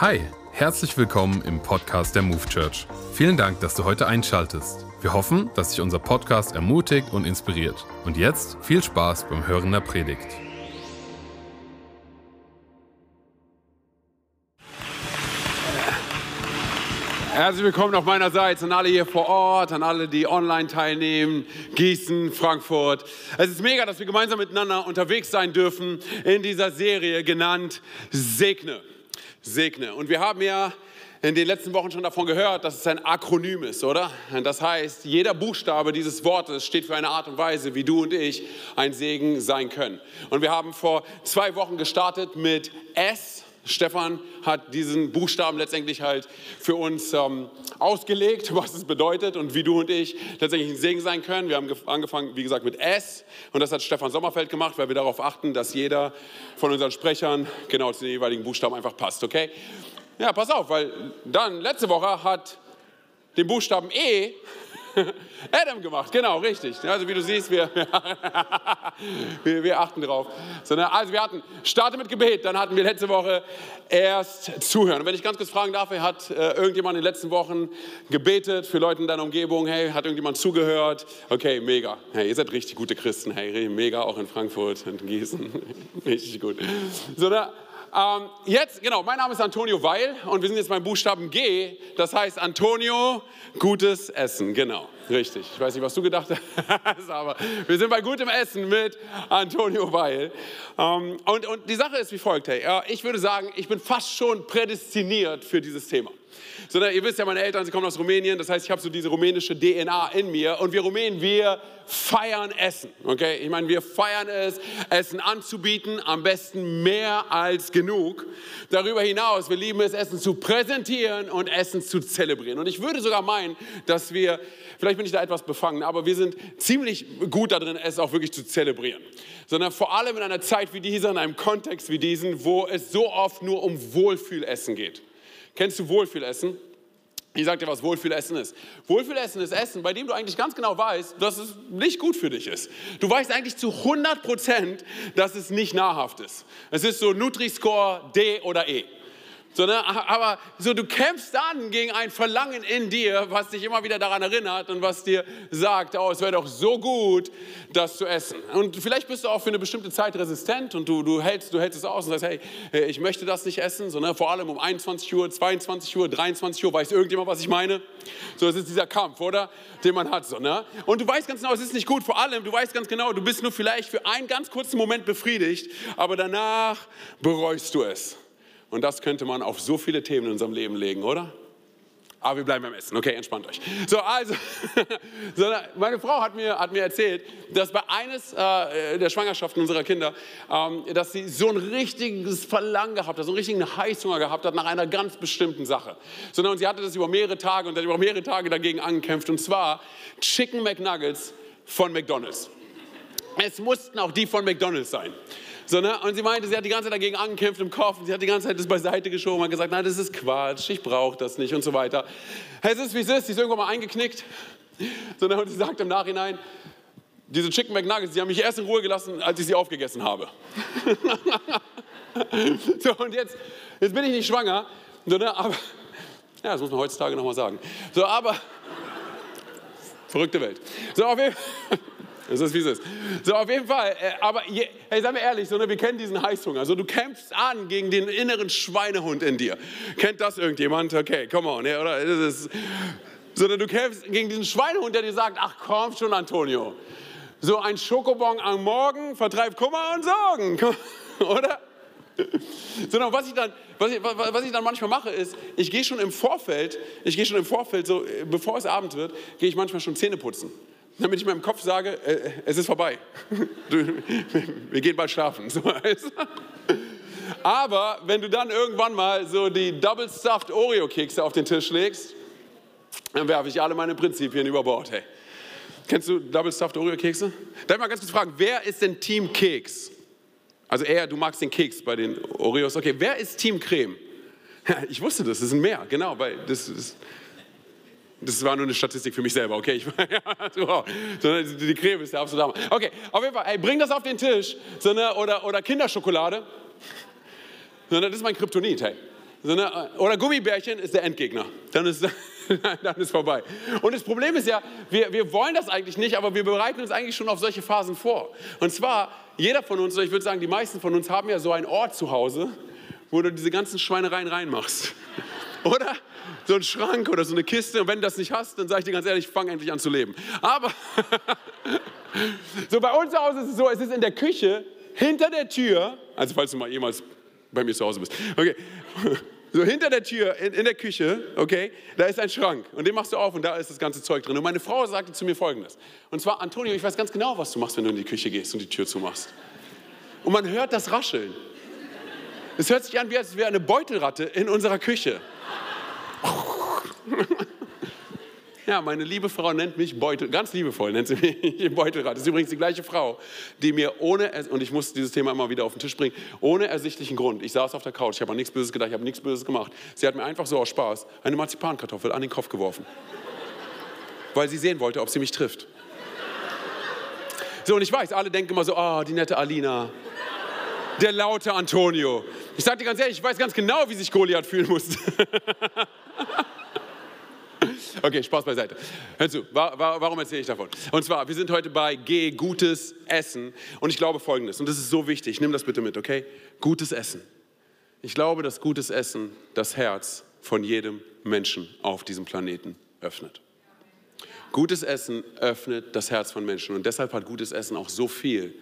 Hi, herzlich willkommen im Podcast der Move Church. Vielen Dank, dass du heute einschaltest. Wir hoffen, dass sich unser Podcast ermutigt und inspiriert. Und jetzt viel Spaß beim Hören der Predigt. Herzlich willkommen auf meinerseits an alle hier vor Ort, an alle, die online teilnehmen, Gießen, Frankfurt. Es ist mega, dass wir gemeinsam miteinander unterwegs sein dürfen in dieser Serie genannt Segne. Segne. Und wir haben ja in den letzten Wochen schon davon gehört, dass es ein Akronym ist, oder? Das heißt, jeder Buchstabe dieses Wortes steht für eine Art und Weise, wie du und ich ein Segen sein können. Und wir haben vor zwei Wochen gestartet mit S Stefan hat diesen Buchstaben letztendlich halt für uns ähm, ausgelegt, was es bedeutet und wie du und ich letztendlich ein Segen sein können. Wir haben angefangen, wie gesagt, mit S und das hat Stefan Sommerfeld gemacht, weil wir darauf achten, dass jeder von unseren Sprechern genau zu den jeweiligen Buchstaben einfach passt, okay? Ja, pass auf, weil dann letzte Woche hat den Buchstaben E Adam gemacht, genau, richtig. Also wie du siehst, wir, wir, wir achten drauf. Also wir hatten, starte mit Gebet, dann hatten wir letzte Woche erst Zuhören. Und wenn ich ganz kurz fragen darf, hat äh, irgendjemand in den letzten Wochen gebetet für Leute in deiner Umgebung? Hey, hat irgendjemand zugehört? Okay, mega. Hey, ihr seid richtig gute Christen. Hey, mega, auch in Frankfurt und Gießen. richtig gut. So, da, ähm, jetzt, genau, mein Name ist Antonio Weil und wir sind jetzt beim Buchstaben G. Das heißt Antonio, gutes Essen. Genau, richtig. Ich weiß nicht, was du gedacht hast, aber wir sind bei gutem Essen mit Antonio Weil. Ähm, und, und die Sache ist wie folgt, hey, ich würde sagen, ich bin fast schon prädestiniert für dieses Thema sondern ihr wisst ja, meine Eltern, sie kommen aus Rumänien, das heißt, ich habe so diese rumänische DNA in mir und wir Rumänen, wir feiern Essen, okay? Ich meine, wir feiern es, Essen anzubieten, am besten mehr als genug. Darüber hinaus, wir lieben es, Essen zu präsentieren und Essen zu zelebrieren. Und ich würde sogar meinen, dass wir, vielleicht bin ich da etwas befangen, aber wir sind ziemlich gut darin, es auch wirklich zu zelebrieren. Sondern vor allem in einer Zeit wie dieser, in einem Kontext wie diesen, wo es so oft nur um Wohlfühlessen geht. Kennst du Wohlfühlessen? Ich sag dir, was Wohlfühlessen ist. Wohlfühlessen ist Essen, bei dem du eigentlich ganz genau weißt, dass es nicht gut für dich ist. Du weißt eigentlich zu 100 Prozent, dass es nicht nahrhaft ist. Es ist so Nutri-Score D oder E. So, ne? Aber so, du kämpfst dann gegen ein Verlangen in dir, was dich immer wieder daran erinnert und was dir sagt, oh, es wäre doch so gut, das zu essen. Und vielleicht bist du auch für eine bestimmte Zeit resistent und du, du, hältst, du hältst es aus und sagst, hey, ich möchte das nicht essen. So, ne? Vor allem um 21 Uhr, 22 Uhr, 23 Uhr, weiß irgendjemand, was ich meine? So, es ist dieser Kampf, oder? Den man hat. So, ne? Und du weißt ganz genau, es ist nicht gut. Vor allem, du weißt ganz genau, du bist nur vielleicht für einen ganz kurzen Moment befriedigt, aber danach bereust du es. Und das könnte man auf so viele Themen in unserem Leben legen, oder? Aber wir bleiben beim Essen. Okay, entspannt euch. So, also, meine Frau hat mir, hat mir erzählt, dass bei eines äh, der Schwangerschaften unserer Kinder, ähm, dass sie so ein richtiges Verlangen gehabt hat, so einen richtigen Heißhunger gehabt hat nach einer ganz bestimmten Sache. Sondern und sie hatte das über mehrere Tage und hat über mehrere Tage dagegen angekämpft. Und zwar Chicken McNuggets von McDonald's. Es mussten auch die von McDonald's sein. So, ne? Und sie meinte, sie hat die ganze Zeit dagegen angekämpft im Kopf sie hat die ganze Zeit das beiseite geschoben und gesagt, nein, das ist Quatsch, ich brauche das nicht und so weiter. Es ist, wie es ist, sie ist irgendwann mal eingeknickt. So, ne? Und sie sagt im Nachhinein, diese Chicken McNuggets, die haben mich erst in Ruhe gelassen, als ich sie aufgegessen habe. so, und jetzt, jetzt bin ich nicht schwanger, so, ne? aber, ja, das muss man heutzutage nochmal sagen. So, aber, verrückte Welt. So, auf jeden Fall. Es ist, wie es ist. So, auf jeden Fall. Äh, aber, hey, seien wir ehrlich, so, ne, wir kennen diesen Heißhunger. Also, du kämpfst an gegen den inneren Schweinehund in dir. Kennt das irgendjemand? Okay, come on. Ja, oder? Das ist, sondern du kämpfst gegen diesen Schweinehund, der dir sagt, ach komm schon, Antonio. So ein Schokobon am Morgen vertreibt Kummer und Sorgen. Oder? Sondern was ich, dann, was, ich, was ich dann manchmal mache, ist, ich gehe schon im Vorfeld, ich gehe schon im Vorfeld, so, bevor es Abend wird, gehe ich manchmal schon Zähne putzen damit ich meinem Kopf sage, äh, es ist vorbei. Wir gehen bald schlafen. So Aber wenn du dann irgendwann mal so die Double Stuffed Oreo-Kekse auf den Tisch legst, dann werfe ich alle meine Prinzipien über Bord. Hey. Kennst du Double Stuffed Oreo-Kekse? Darf ich mal ganz kurz fragen, wer ist denn Team Keks? Also er, du magst den Keks bei den Oreos. Okay, wer ist Team Creme? Ich wusste das, das sind mehr, genau, weil das ist das war nur eine Statistik für mich selber, okay? Ich, wow. die Creme ist der absolute Hammer. Okay, auf jeden Fall, ey, bring das auf den Tisch. So eine, oder, oder Kinderschokolade. So, das ist mein Kryptonit, hey. So eine, oder Gummibärchen ist der Endgegner. Dann ist, dann ist vorbei. Und das Problem ist ja, wir, wir wollen das eigentlich nicht, aber wir bereiten uns eigentlich schon auf solche Phasen vor. Und zwar, jeder von uns, ich würde sagen, die meisten von uns haben ja so einen Ort zu Hause, wo du diese ganzen Schweinereien reinmachst. Oder? So ein Schrank oder so eine Kiste. Und wenn du das nicht hast, dann sage ich dir ganz ehrlich, fang endlich an zu leben. Aber so bei uns zu Hause ist es so, es ist in der Küche hinter der Tür, also falls du mal jemals bei mir zu Hause bist, okay, so hinter der Tür in, in, der Küche, okay, da ist ein Schrank und den machst du auf und da ist das ganze Zeug drin. Und meine Frau sagte zu mir folgendes. Und zwar, Antonio, ich weiß ganz genau, was du machst, wenn du in die Küche gehst und die Tür zumachst. Und man hört das Rascheln. Es hört sich an, wie als wäre eine Beutelratte in unserer Küche. Ja, meine liebe Frau nennt mich Beutel, ganz liebevoll nennt sie mich Beutelrat. Das ist übrigens die gleiche Frau, die mir ohne, und ich muss dieses Thema immer wieder auf den Tisch bringen, ohne ersichtlichen Grund, ich saß auf der Couch, ich habe an nichts Böses gedacht, ich habe nichts Böses gemacht. Sie hat mir einfach so aus Spaß eine Marzipankartoffel an den Kopf geworfen. Weil sie sehen wollte, ob sie mich trifft. So, und ich weiß, alle denken immer so, oh, die nette Alina, der laute Antonio. Ich sage dir ganz ehrlich, ich weiß ganz genau, wie sich Goliath fühlen muss. Okay, Spaß beiseite. Hör zu, warum erzähle ich davon? Und zwar, wir sind heute bei G, gutes Essen. Und ich glaube folgendes, und das ist so wichtig, nimm das bitte mit, okay? Gutes Essen. Ich glaube, dass gutes Essen das Herz von jedem Menschen auf diesem Planeten öffnet. Gutes Essen öffnet das Herz von Menschen. Und deshalb hat gutes Essen auch so viel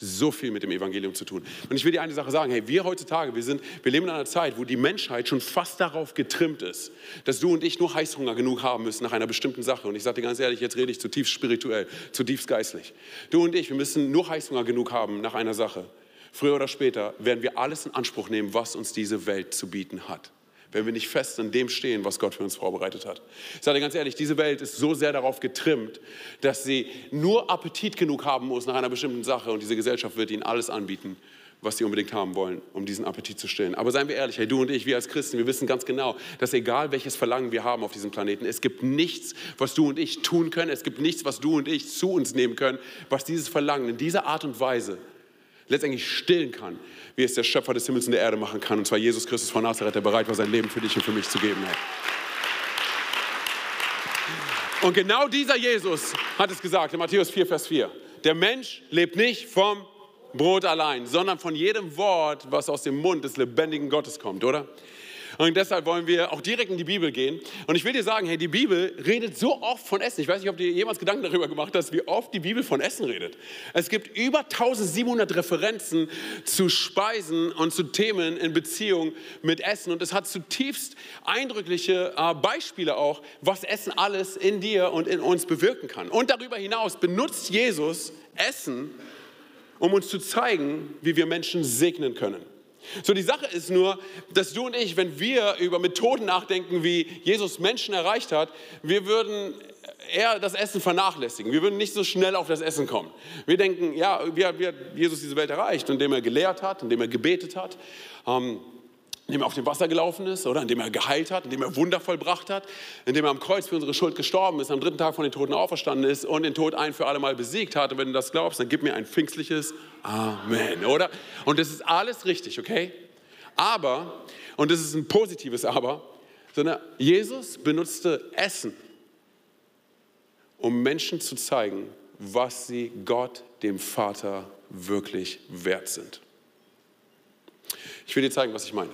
so viel mit dem Evangelium zu tun. Und ich will dir eine Sache sagen, hey, wir heutzutage, wir, sind, wir leben in einer Zeit, wo die Menschheit schon fast darauf getrimmt ist, dass du und ich nur Heißhunger genug haben müssen nach einer bestimmten Sache. Und ich sage dir ganz ehrlich, jetzt rede ich zutiefst spirituell, zutiefst geistlich. Du und ich, wir müssen nur Heißhunger genug haben nach einer Sache. Früher oder später werden wir alles in Anspruch nehmen, was uns diese Welt zu bieten hat wenn wir nicht fest in dem stehen, was Gott für uns vorbereitet hat. Ich sage dir ganz ehrlich, diese Welt ist so sehr darauf getrimmt, dass sie nur Appetit genug haben muss nach einer bestimmten Sache und diese Gesellschaft wird ihnen alles anbieten, was sie unbedingt haben wollen, um diesen Appetit zu stillen. Aber seien wir ehrlich, hey, du und ich, wir als Christen, wir wissen ganz genau, dass egal welches Verlangen wir haben auf diesem Planeten, es gibt nichts, was du und ich tun können, es gibt nichts, was du und ich zu uns nehmen können, was dieses Verlangen in dieser Art und Weise letztendlich stillen kann, wie es der Schöpfer des Himmels und der Erde machen kann. Und zwar Jesus Christus von Nazareth, der bereit war, sein Leben für dich und für mich zu geben hat. Und genau dieser Jesus hat es gesagt in Matthäus 4, Vers 4. Der Mensch lebt nicht vom Brot allein, sondern von jedem Wort, was aus dem Mund des lebendigen Gottes kommt, oder? Und deshalb wollen wir auch direkt in die Bibel gehen. Und ich will dir sagen, hey, die Bibel redet so oft von Essen. Ich weiß nicht, ob du dir jemals Gedanken darüber gemacht hast, wie oft die Bibel von Essen redet. Es gibt über 1700 Referenzen zu Speisen und zu Themen in Beziehung mit Essen. Und es hat zutiefst eindrückliche äh, Beispiele auch, was Essen alles in dir und in uns bewirken kann. Und darüber hinaus benutzt Jesus Essen, um uns zu zeigen, wie wir Menschen segnen können. So, die Sache ist nur, dass du und ich, wenn wir über Methoden nachdenken, wie Jesus Menschen erreicht hat, wir würden eher das Essen vernachlässigen. Wir würden nicht so schnell auf das Essen kommen. Wir denken, ja, wie hat, Jesus diese Welt erreicht? Indem er gelehrt hat, indem er gebetet hat. Ähm, indem er auf dem Wasser gelaufen ist oder indem er geheilt hat, indem er Wunder vollbracht hat, indem er am Kreuz für unsere Schuld gestorben ist, am dritten Tag von den Toten auferstanden ist und den Tod ein für alle Mal besiegt hat. Und wenn du das glaubst, dann gib mir ein pfingstliches Amen, oder? Und das ist alles richtig, okay? Aber, und das ist ein positives Aber, sondern Jesus benutzte Essen, um Menschen zu zeigen, was sie Gott, dem Vater, wirklich wert sind. Ich will dir zeigen, was ich meine.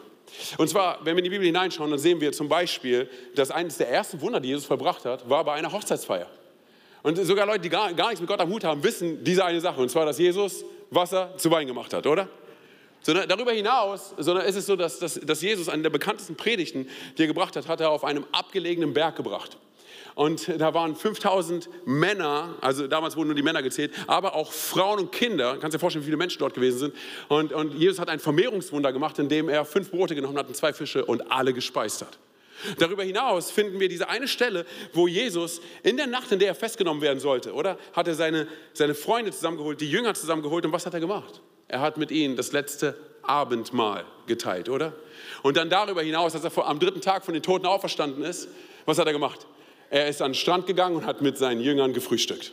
Und zwar, wenn wir in die Bibel hineinschauen, dann sehen wir zum Beispiel, dass eines der ersten Wunder, die Jesus verbracht hat, war bei einer Hochzeitsfeier. Und sogar Leute, die gar, gar nichts mit Gott am Hut haben, wissen diese eine Sache. Und zwar, dass Jesus Wasser zu Wein gemacht hat, oder? Sondern darüber hinaus sondern ist es so, dass, dass, dass Jesus eine der bekanntesten Predigten, die er gebracht hat, hat er auf einem abgelegenen Berg gebracht. Und da waren 5000 Männer, also damals wurden nur die Männer gezählt, aber auch Frauen und Kinder. Kannst dir vorstellen, wie viele Menschen dort gewesen sind. Und, und Jesus hat ein Vermehrungswunder gemacht, indem er fünf Brote genommen hat und zwei Fische und alle gespeist hat. Darüber hinaus finden wir diese eine Stelle, wo Jesus in der Nacht, in der er festgenommen werden sollte, oder? Hat er seine, seine Freunde zusammengeholt, die Jünger zusammengeholt und was hat er gemacht? Er hat mit ihnen das letzte Abendmahl geteilt, oder? Und dann darüber hinaus, als er am dritten Tag von den Toten auferstanden ist, was hat er gemacht? Er ist an den Strand gegangen und hat mit seinen Jüngern gefrühstückt.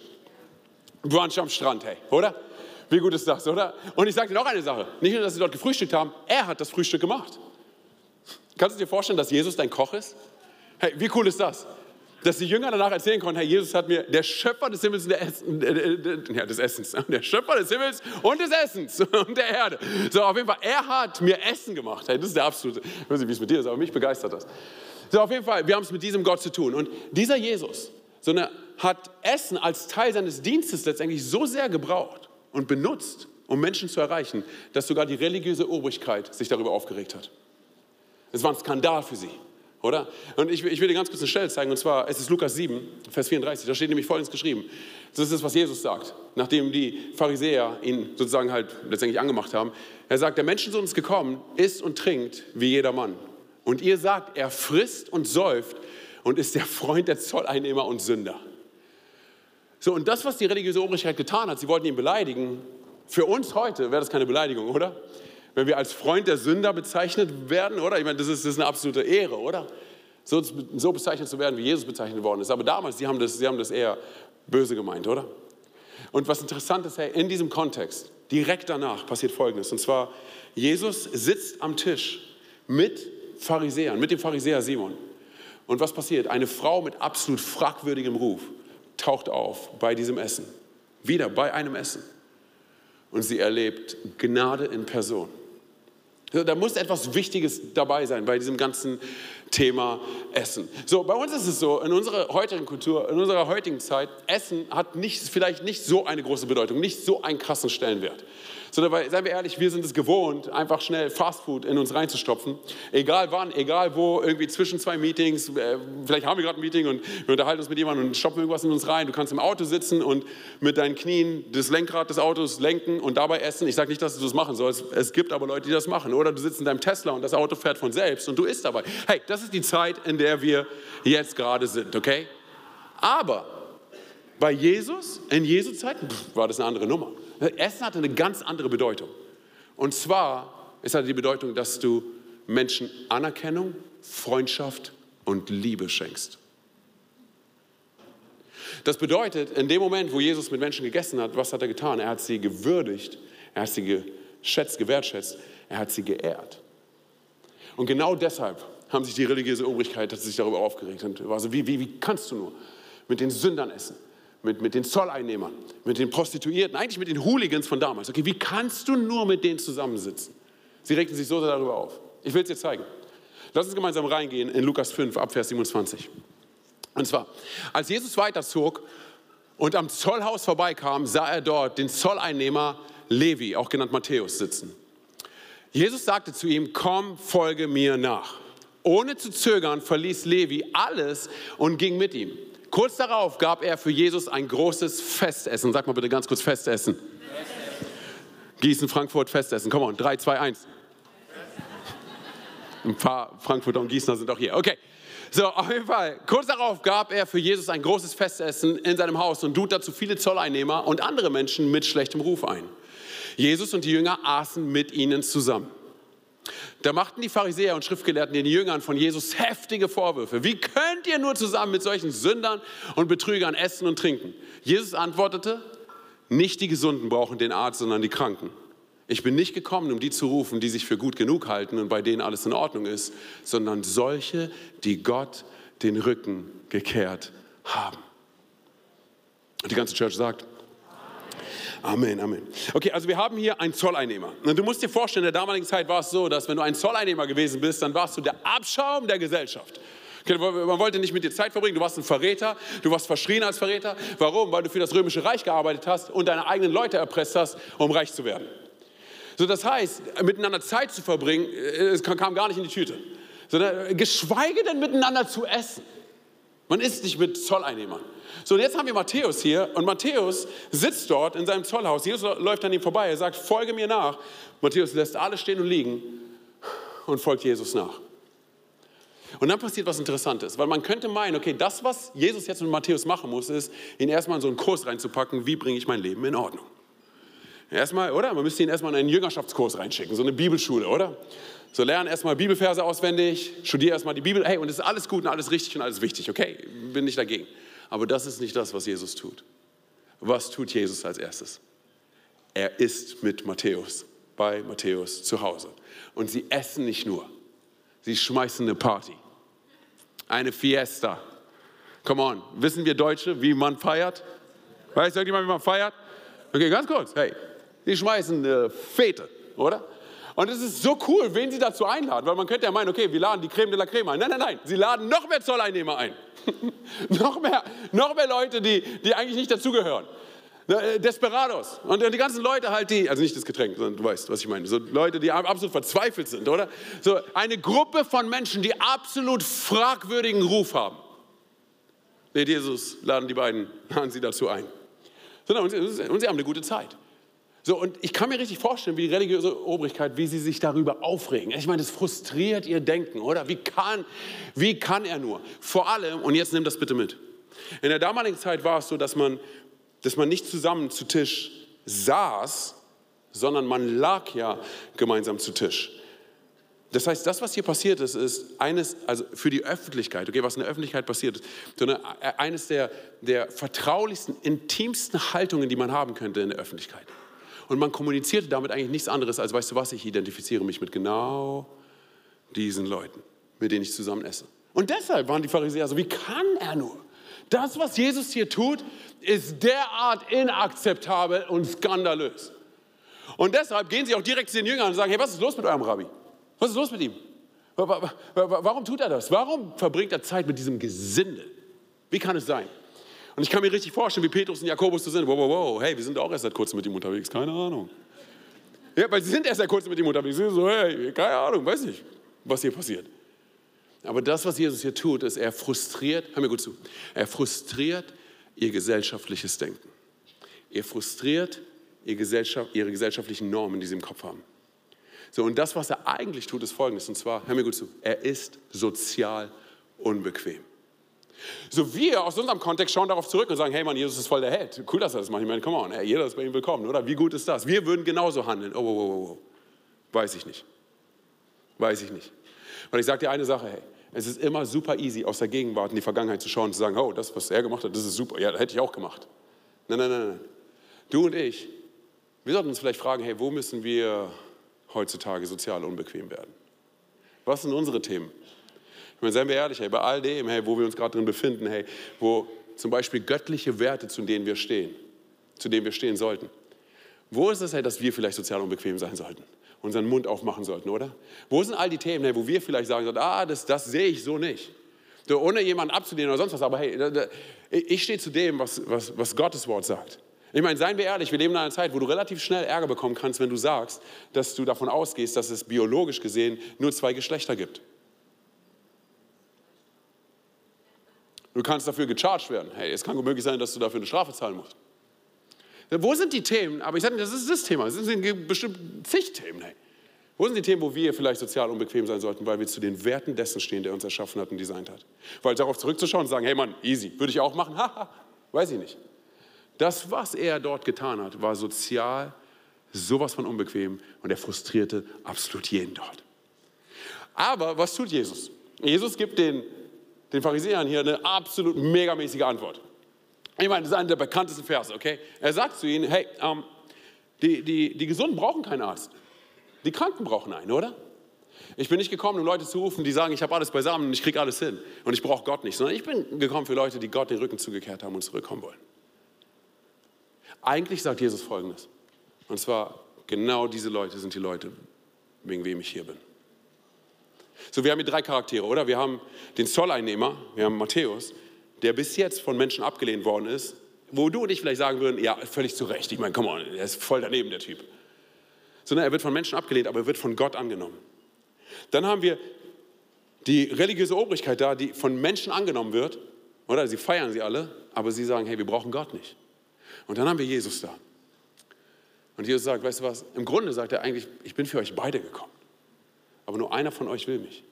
Brunch am Strand, hey, oder? Wie gut ist das, oder? Und ich sage dir noch eine Sache. Nicht nur, dass sie dort gefrühstückt haben, er hat das Frühstück gemacht. Kannst du dir vorstellen, dass Jesus dein Koch ist? Hey, wie cool ist das? Dass die Jünger danach erzählen konnten, Herr Jesus hat mir, der Schöpfer des Himmels und der Essen, äh, äh, ja, des Essens, der Schöpfer des Himmels und des Essens und der Erde. So, auf jeden Fall, er hat mir Essen gemacht. Hey, das ist der absolute, ich weiß nicht, wie es mit dir ist, aber mich begeistert das. So, auf jeden Fall, wir haben es mit diesem Gott zu tun. Und dieser Jesus, so eine, hat Essen als Teil seines Dienstes letztendlich so sehr gebraucht und benutzt, um Menschen zu erreichen, dass sogar die religiöse Obrigkeit sich darüber aufgeregt hat. Es war ein Skandal für sie, oder? Und ich, ich will dir ganz kurz eine Stelle zeigen, und zwar, es ist Lukas 7, Vers 34, da steht nämlich Folgendes geschrieben. Das ist das, was Jesus sagt, nachdem die Pharisäer ihn sozusagen halt letztendlich angemacht haben. Er sagt, der Menschensohn ist gekommen, isst und trinkt wie jeder Mann. Und ihr sagt, er frisst und säuft und ist der Freund der Zolleinnehmer und Sünder. So, und das, was die religiöse Obrigkeit getan hat, sie wollten ihn beleidigen, für uns heute wäre das keine Beleidigung, oder? Wenn wir als Freund der Sünder bezeichnet werden, oder? Ich meine, das ist, das ist eine absolute Ehre, oder? So, so, bezeichnet zu werden, wie Jesus bezeichnet worden ist. Aber damals, sie haben das, sie haben das eher böse gemeint, oder? Und was interessant ist, hey, in diesem Kontext, direkt danach passiert Folgendes. Und zwar, Jesus sitzt am Tisch mit Pharisäern, mit dem Pharisäer Simon. Und was passiert? Eine Frau mit absolut fragwürdigem Ruf taucht auf bei diesem Essen. Wieder bei einem Essen. Und sie erlebt Gnade in Person. Da muss etwas Wichtiges dabei sein bei diesem ganzen Thema Essen. So, bei uns ist es so, in unserer heutigen Kultur, in unserer heutigen Zeit, Essen hat nicht, vielleicht nicht so eine große Bedeutung, nicht so einen krassen Stellenwert sondern weil, seien wir ehrlich, wir sind es gewohnt, einfach schnell Fastfood in uns reinzustopfen. Egal wann, egal wo, irgendwie zwischen zwei Meetings, äh, vielleicht haben wir gerade ein Meeting und wir unterhalten uns mit jemandem und stopfen irgendwas in uns rein. Du kannst im Auto sitzen und mit deinen Knien das Lenkrad des Autos lenken und dabei essen. Ich sage nicht, dass du das machen sollst. Es gibt aber Leute, die das machen. Oder du sitzt in deinem Tesla und das Auto fährt von selbst und du isst dabei. Hey, das ist die Zeit, in der wir jetzt gerade sind, okay? Aber bei Jesus, in Jesu Zeit, war das eine andere Nummer. Essen hatte eine ganz andere Bedeutung. Und zwar, es hatte die Bedeutung, dass du Menschen Anerkennung, Freundschaft und Liebe schenkst. Das bedeutet, in dem Moment, wo Jesus mit Menschen gegessen hat, was hat er getan? Er hat sie gewürdigt, er hat sie geschätzt, gewertschätzt, er hat sie geehrt. Und genau deshalb haben sich die religiöse Obrigkeit hat sich darüber aufgeregt und war so, wie, wie, wie kannst du nur mit den Sündern essen? mit, mit den Zolleinnehmern, mit den Prostituierten, eigentlich mit den Hooligans von damals. Okay, wie kannst du nur mit denen zusammensitzen? Sie regten sich so sehr darüber auf. Ich will es dir zeigen. Lass uns gemeinsam reingehen in Lukas 5, Abvers 27. Und zwar, als Jesus weiterzog und am Zollhaus vorbeikam, sah er dort den Zolleinnehmer Levi, auch genannt Matthäus, sitzen. Jesus sagte zu ihm, komm, folge mir nach. Ohne zu zögern verließ Levi alles und ging mit ihm. Kurz darauf gab er für Jesus ein großes Festessen. Sag mal bitte ganz kurz Festessen. Gießen, Frankfurt, Festessen. Komm on, 3, 2, 1. Ein paar Frankfurter und Gießener sind auch hier. Okay. So, auf jeden Fall. Kurz darauf gab er für Jesus ein großes Festessen in seinem Haus und lud dazu viele Zolleinnehmer und andere Menschen mit schlechtem Ruf ein. Jesus und die Jünger aßen mit ihnen zusammen. Da machten die Pharisäer und Schriftgelehrten den Jüngern von Jesus heftige Vorwürfe. Wie könnt ihr nur zusammen mit solchen Sündern und Betrügern essen und trinken? Jesus antwortete, nicht die Gesunden brauchen den Arzt, sondern die Kranken. Ich bin nicht gekommen, um die zu rufen, die sich für gut genug halten und bei denen alles in Ordnung ist, sondern solche, die Gott den Rücken gekehrt haben. Und die ganze Church sagt, Amen, Amen. Okay, also wir haben hier einen Zolleinnehmer. Und du musst dir vorstellen, in der damaligen Zeit war es so, dass wenn du ein Zolleinnehmer gewesen bist, dann warst du der Abschaum der Gesellschaft. Man wollte nicht mit dir Zeit verbringen, du warst ein Verräter, du warst verschrien als Verräter. Warum? Weil du für das römische Reich gearbeitet hast und deine eigenen Leute erpresst hast, um reich zu werden. So, das heißt, miteinander Zeit zu verbringen, äh, es kam gar nicht in die Tüte. Sondern geschweige denn miteinander zu essen. Man isst nicht mit Zolleinnehmern. So, und jetzt haben wir Matthäus hier und Matthäus sitzt dort in seinem Zollhaus. Jesus läuft an ihm vorbei. Er sagt, folge mir nach. Matthäus lässt alles stehen und liegen und folgt Jesus nach. Und dann passiert was Interessantes, weil man könnte meinen, okay, das, was Jesus jetzt mit Matthäus machen muss, ist, ihn erstmal in so einen Kurs reinzupacken, wie bringe ich mein Leben in Ordnung. Erstmal, oder? Man müsste ihn erstmal in einen Jüngerschaftskurs reinschicken, so eine Bibelschule, oder? So lernen erstmal Bibelverse auswendig, studiere erstmal die Bibel. Hey, und es ist alles gut und alles richtig und alles wichtig, okay? Bin nicht dagegen. Aber das ist nicht das, was Jesus tut. Was tut Jesus als erstes? Er ist mit Matthäus, bei Matthäus zu Hause. Und sie essen nicht nur, Sie schmeißen eine Party. Eine Fiesta. Come on. Wissen wir Deutsche, wie man feiert? Weiß irgendjemand, wie man feiert? Okay, ganz kurz. Hey, sie schmeißen eine Fete, oder? Und es ist so cool, wen sie dazu einladen, weil man könnte ja meinen, okay, wir laden die Creme de la Creme ein. Nein, nein, nein, sie laden noch mehr Zolleinnehmer ein. noch, mehr, noch mehr Leute, die, die eigentlich nicht dazugehören. Äh, Desperados. Und die ganzen Leute halt, die, also nicht das Getränk, sondern du weißt, was ich meine. So Leute, die absolut verzweifelt sind, oder? So eine Gruppe von Menschen, die absolut fragwürdigen Ruf haben. Nee, Jesus laden die beiden, laden sie dazu ein. Und sie haben eine gute Zeit. So, und ich kann mir richtig vorstellen, wie die religiöse Obrigkeit, wie sie sich darüber aufregen. Ich meine, das frustriert ihr Denken, oder? Wie kann, wie kann er nur? Vor allem, und jetzt nimm das bitte mit. In der damaligen Zeit war es so, dass man, dass man nicht zusammen zu Tisch saß, sondern man lag ja gemeinsam zu Tisch. Das heißt, das, was hier passiert ist, ist eines, also für die Öffentlichkeit, okay, was in der Öffentlichkeit passiert ist, sondern eines der, der vertraulichsten, intimsten Haltungen, die man haben könnte in der Öffentlichkeit. Und man kommunizierte damit eigentlich nichts anderes, als, weißt du was, ich identifiziere mich mit genau diesen Leuten, mit denen ich zusammen esse. Und deshalb waren die Pharisäer so, wie kann er nur? Das, was Jesus hier tut, ist derart inakzeptabel und skandalös. Und deshalb gehen sie auch direkt zu den Jüngern und sagen, hey, was ist los mit eurem Rabbi? Was ist los mit ihm? Warum tut er das? Warum verbringt er Zeit mit diesem Gesindel? Wie kann es sein? Und ich kann mir richtig vorstellen, wie Petrus und Jakobus so sind. Wow, wow, wow, hey, wir sind auch erst seit kurzem mit ihm unterwegs, keine Ahnung. Ja, weil sie sind erst seit kurzem mit ihm unterwegs. Sie sind so, hey, keine Ahnung, weiß nicht, was hier passiert. Aber das, was Jesus hier tut, ist, er frustriert, hör mir gut zu, er frustriert ihr gesellschaftliches Denken. Er frustriert ihre, Gesellschaft, ihre gesellschaftlichen Normen, die sie im Kopf haben. So, und das, was er eigentlich tut, ist folgendes, und zwar, hör mir gut zu, er ist sozial unbequem. So wir aus unserem Kontext schauen darauf zurück und sagen, hey Mann, Jesus ist voll der Held. Cool, dass er das macht. Ich meine, come on, hey, jeder ist bei ihm willkommen, oder? Wie gut ist das? Wir würden genauso handeln. Oh, oh, oh, oh. Weiß ich nicht. Weiß ich nicht. Weil ich sage dir eine Sache, hey, es ist immer super easy, aus der Gegenwart in die Vergangenheit zu schauen und zu sagen, oh, das, was er gemacht hat, das ist super. Ja, das hätte ich auch gemacht. Nein, nein, nein, nein. Du und ich, wir sollten uns vielleicht fragen, hey, wo müssen wir heutzutage sozial unbequem werden? Was sind unsere Themen? Meine, seien wir ehrlich, hey, bei all dem, hey, wo wir uns gerade drin befinden, hey, wo zum Beispiel göttliche Werte, zu denen wir stehen, zu denen wir stehen sollten. Wo ist es, hey, dass wir vielleicht sozial unbequem sein sollten? Unseren Mund aufmachen sollten, oder? Wo sind all die Themen, hey, wo wir vielleicht sagen sollten, ah, das, das sehe ich so nicht. So, ohne jemanden abzulehnen oder sonst was, aber hey, da, da, ich stehe zu dem, was, was, was Gottes Wort sagt. Ich meine, seien wir ehrlich, wir leben in einer Zeit, wo du relativ schnell Ärger bekommen kannst, wenn du sagst, dass du davon ausgehst, dass es biologisch gesehen nur zwei Geschlechter gibt. Du kannst dafür gecharged werden. Hey, es kann möglich sein, dass du dafür eine Strafe zahlen musst. Wo sind die Themen? Aber ich sage, das ist das Thema. Es sind bestimmt zig Themen. Hey. Wo sind die Themen, wo wir vielleicht sozial unbequem sein sollten, weil wir zu den Werten dessen stehen, der uns erschaffen hat und designt hat? Weil darauf zurückzuschauen und sagen, hey Mann, easy, würde ich auch machen? Haha, weiß ich nicht. Das, was er dort getan hat, war sozial sowas von unbequem und er frustrierte absolut jeden dort. Aber was tut Jesus? Jesus gibt den den Pharisäern hier eine absolut megamäßige Antwort. Ich meine, das ist einer der bekanntesten Verse, okay? Er sagt zu ihnen, hey, ähm, die, die, die Gesunden brauchen keinen Arzt. Die Kranken brauchen einen, oder? Ich bin nicht gekommen, um Leute zu rufen, die sagen, ich habe alles beisammen und ich kriege alles hin und ich brauche Gott nicht, sondern ich bin gekommen für Leute, die Gott den Rücken zugekehrt haben und zurückkommen wollen. Eigentlich sagt Jesus Folgendes. Und zwar, genau diese Leute sind die Leute, wegen wem ich hier bin. So, wir haben hier drei Charaktere, oder? Wir haben den Zolleinnehmer, wir haben Matthäus, der bis jetzt von Menschen abgelehnt worden ist, wo du und ich vielleicht sagen würden, ja, völlig zu Recht. Ich meine, komm mal, er ist voll daneben, der Typ. Sondern er wird von Menschen abgelehnt, aber er wird von Gott angenommen. Dann haben wir die religiöse Obrigkeit da, die von Menschen angenommen wird, oder? Sie feiern sie alle, aber sie sagen, hey, wir brauchen Gott nicht. Und dann haben wir Jesus da. Und Jesus sagt, weißt du was? Im Grunde sagt er eigentlich, ich bin für euch beide gekommen. Aber nur einer von euch will mich.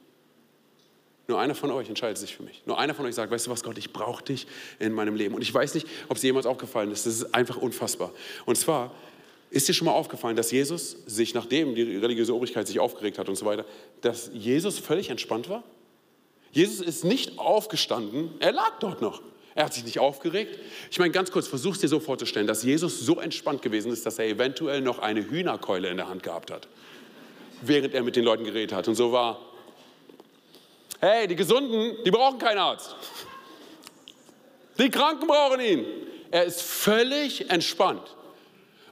Nur einer von euch entscheidet sich für mich. Nur einer von euch sagt, weißt du was, Gott, ich brauche dich in meinem Leben. Und ich weiß nicht, ob es jemals aufgefallen ist. Das ist einfach unfassbar. Und zwar ist dir schon mal aufgefallen, dass Jesus sich, nachdem die religiöse Obrigkeit sich aufgeregt hat und so weiter, dass Jesus völlig entspannt war? Jesus ist nicht aufgestanden, er lag dort noch. Er hat sich nicht aufgeregt. Ich meine, ganz kurz, versuch es dir so vorzustellen, dass Jesus so entspannt gewesen ist, dass er eventuell noch eine Hühnerkeule in der Hand gehabt hat während er mit den Leuten geredet hat. Und so war, Hey, die Gesunden, die brauchen keinen Arzt. Die Kranken brauchen ihn. Er ist völlig entspannt.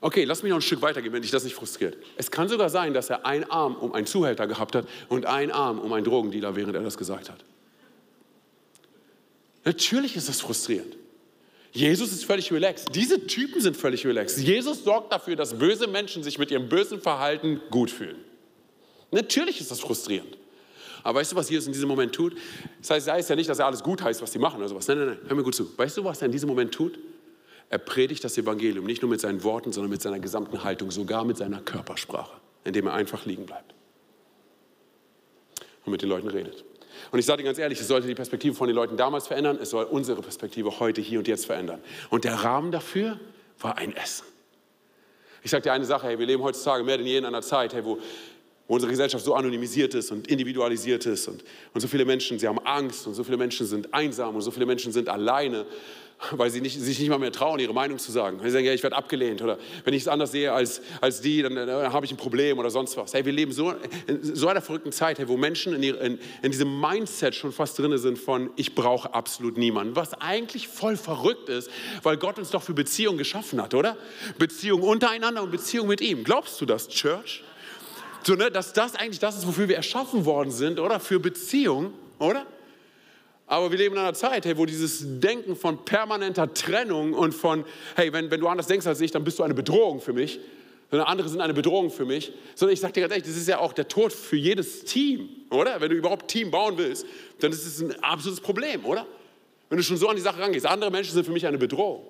Okay, lass mich noch ein Stück weitergehen, wenn dich das nicht frustriert. Es kann sogar sein, dass er einen Arm um einen Zuhälter gehabt hat und einen Arm um einen Drogendealer, während er das gesagt hat. Natürlich ist das frustrierend. Jesus ist völlig relaxed. Diese Typen sind völlig relaxed. Jesus sorgt dafür, dass böse Menschen sich mit ihrem bösen Verhalten gut fühlen. Natürlich ist das frustrierend. Aber weißt du, was Jesus in diesem Moment tut? Das heißt, heißt ja nicht, dass er alles gut heißt, was sie machen oder sowas. Nein, nein, nein, hör mir gut zu. Weißt du, was er in diesem Moment tut? Er predigt das Evangelium nicht nur mit seinen Worten, sondern mit seiner gesamten Haltung, sogar mit seiner Körpersprache, indem er einfach liegen bleibt und mit den Leuten redet. Und ich sage dir ganz ehrlich, es sollte die Perspektive von den Leuten damals verändern, es soll unsere Perspektive heute, hier und jetzt verändern. Und der Rahmen dafür war ein Essen. Ich sage dir eine Sache, hey, wir leben heutzutage mehr denn je in einer Zeit, hey, wo, wo unsere Gesellschaft so anonymisiert ist und individualisiert ist und, und so viele Menschen, sie haben Angst und so viele Menschen sind einsam und so viele Menschen sind alleine weil sie nicht, sich nicht mal mehr trauen, ihre Meinung zu sagen. sie sagen, ja, ich werde abgelehnt oder wenn ich es anders sehe als, als die, dann, dann habe ich ein Problem oder sonst was. Hey, wir leben so in so einer verrückten Zeit, hey, wo Menschen in, ihre, in, in diesem Mindset schon fast drin sind von, ich brauche absolut niemanden. Was eigentlich voll verrückt ist, weil Gott uns doch für Beziehungen geschaffen hat, oder? Beziehung untereinander und Beziehung mit ihm. Glaubst du das, Church? So, ne, dass das eigentlich das ist, wofür wir erschaffen worden sind, oder? Für Beziehung, oder? Aber wir leben in einer Zeit, hey, wo dieses Denken von permanenter Trennung und von, hey, wenn, wenn du anders denkst als ich, dann bist du eine Bedrohung für mich, sondern andere sind eine Bedrohung für mich. Sondern ich sage dir ganz ehrlich, das ist ja auch der Tod für jedes Team, oder? Wenn du überhaupt Team bauen willst, dann ist es ein absolutes Problem, oder? Wenn du schon so an die Sache rangehst. Andere Menschen sind für mich eine Bedrohung.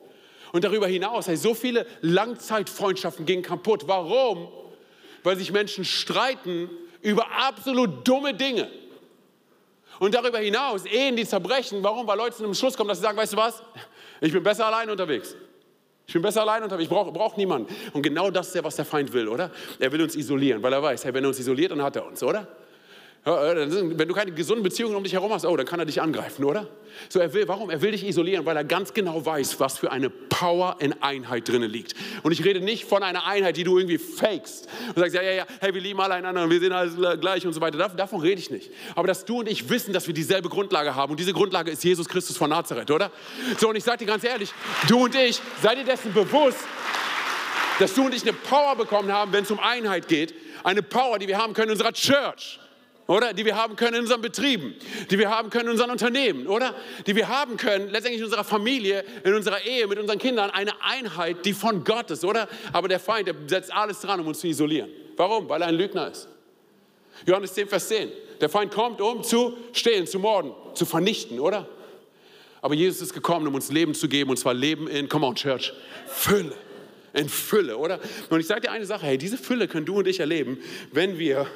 Und darüber hinaus, hey, so viele Langzeitfreundschaften gehen kaputt. Warum? Weil sich Menschen streiten über absolut dumme Dinge. Und darüber hinaus, Ehen, die zerbrechen. Warum? Weil Leute zu einem Schluss kommen, dass sie sagen, weißt du was, ich bin besser allein unterwegs. Ich bin besser allein unterwegs, ich brauche brauch niemanden. Und genau das ist ja, was der Feind will, oder? Er will uns isolieren, weil er weiß, hey, wenn er uns isoliert, dann hat er uns, oder? Wenn du keine gesunden Beziehungen um dich herum hast, oh, dann kann er dich angreifen, oder? So, er will, warum? Er will dich isolieren, weil er ganz genau weiß, was für eine Power in Einheit drin liegt. Und ich rede nicht von einer Einheit, die du irgendwie fakest und sagst, ja, ja, ja, hey, wir lieben alle einander und wir sind alles gleich und so weiter. Davon rede ich nicht. Aber dass du und ich wissen, dass wir dieselbe Grundlage haben und diese Grundlage ist Jesus Christus von Nazareth, oder? So, und ich sage dir ganz ehrlich, du und ich, sei dir dessen bewusst, dass du und ich eine Power bekommen haben, wenn es um Einheit geht. Eine Power, die wir haben können in unserer Church oder? Die wir haben können in unseren Betrieben, die wir haben können in unseren Unternehmen, oder? Die wir haben können letztendlich in unserer Familie, in unserer Ehe, mit unseren Kindern, eine Einheit, die von Gott ist, oder? Aber der Feind, der setzt alles dran, um uns zu isolieren. Warum? Weil er ein Lügner ist. Johannes 10, Vers 10. Der Feind kommt, um zu stehlen, zu morden, zu vernichten, oder? Aber Jesus ist gekommen, um uns Leben zu geben, und zwar Leben in, come on, Church, Fülle. In Fülle, oder? Und ich sage dir eine Sache, hey, diese Fülle können du und ich erleben, wenn wir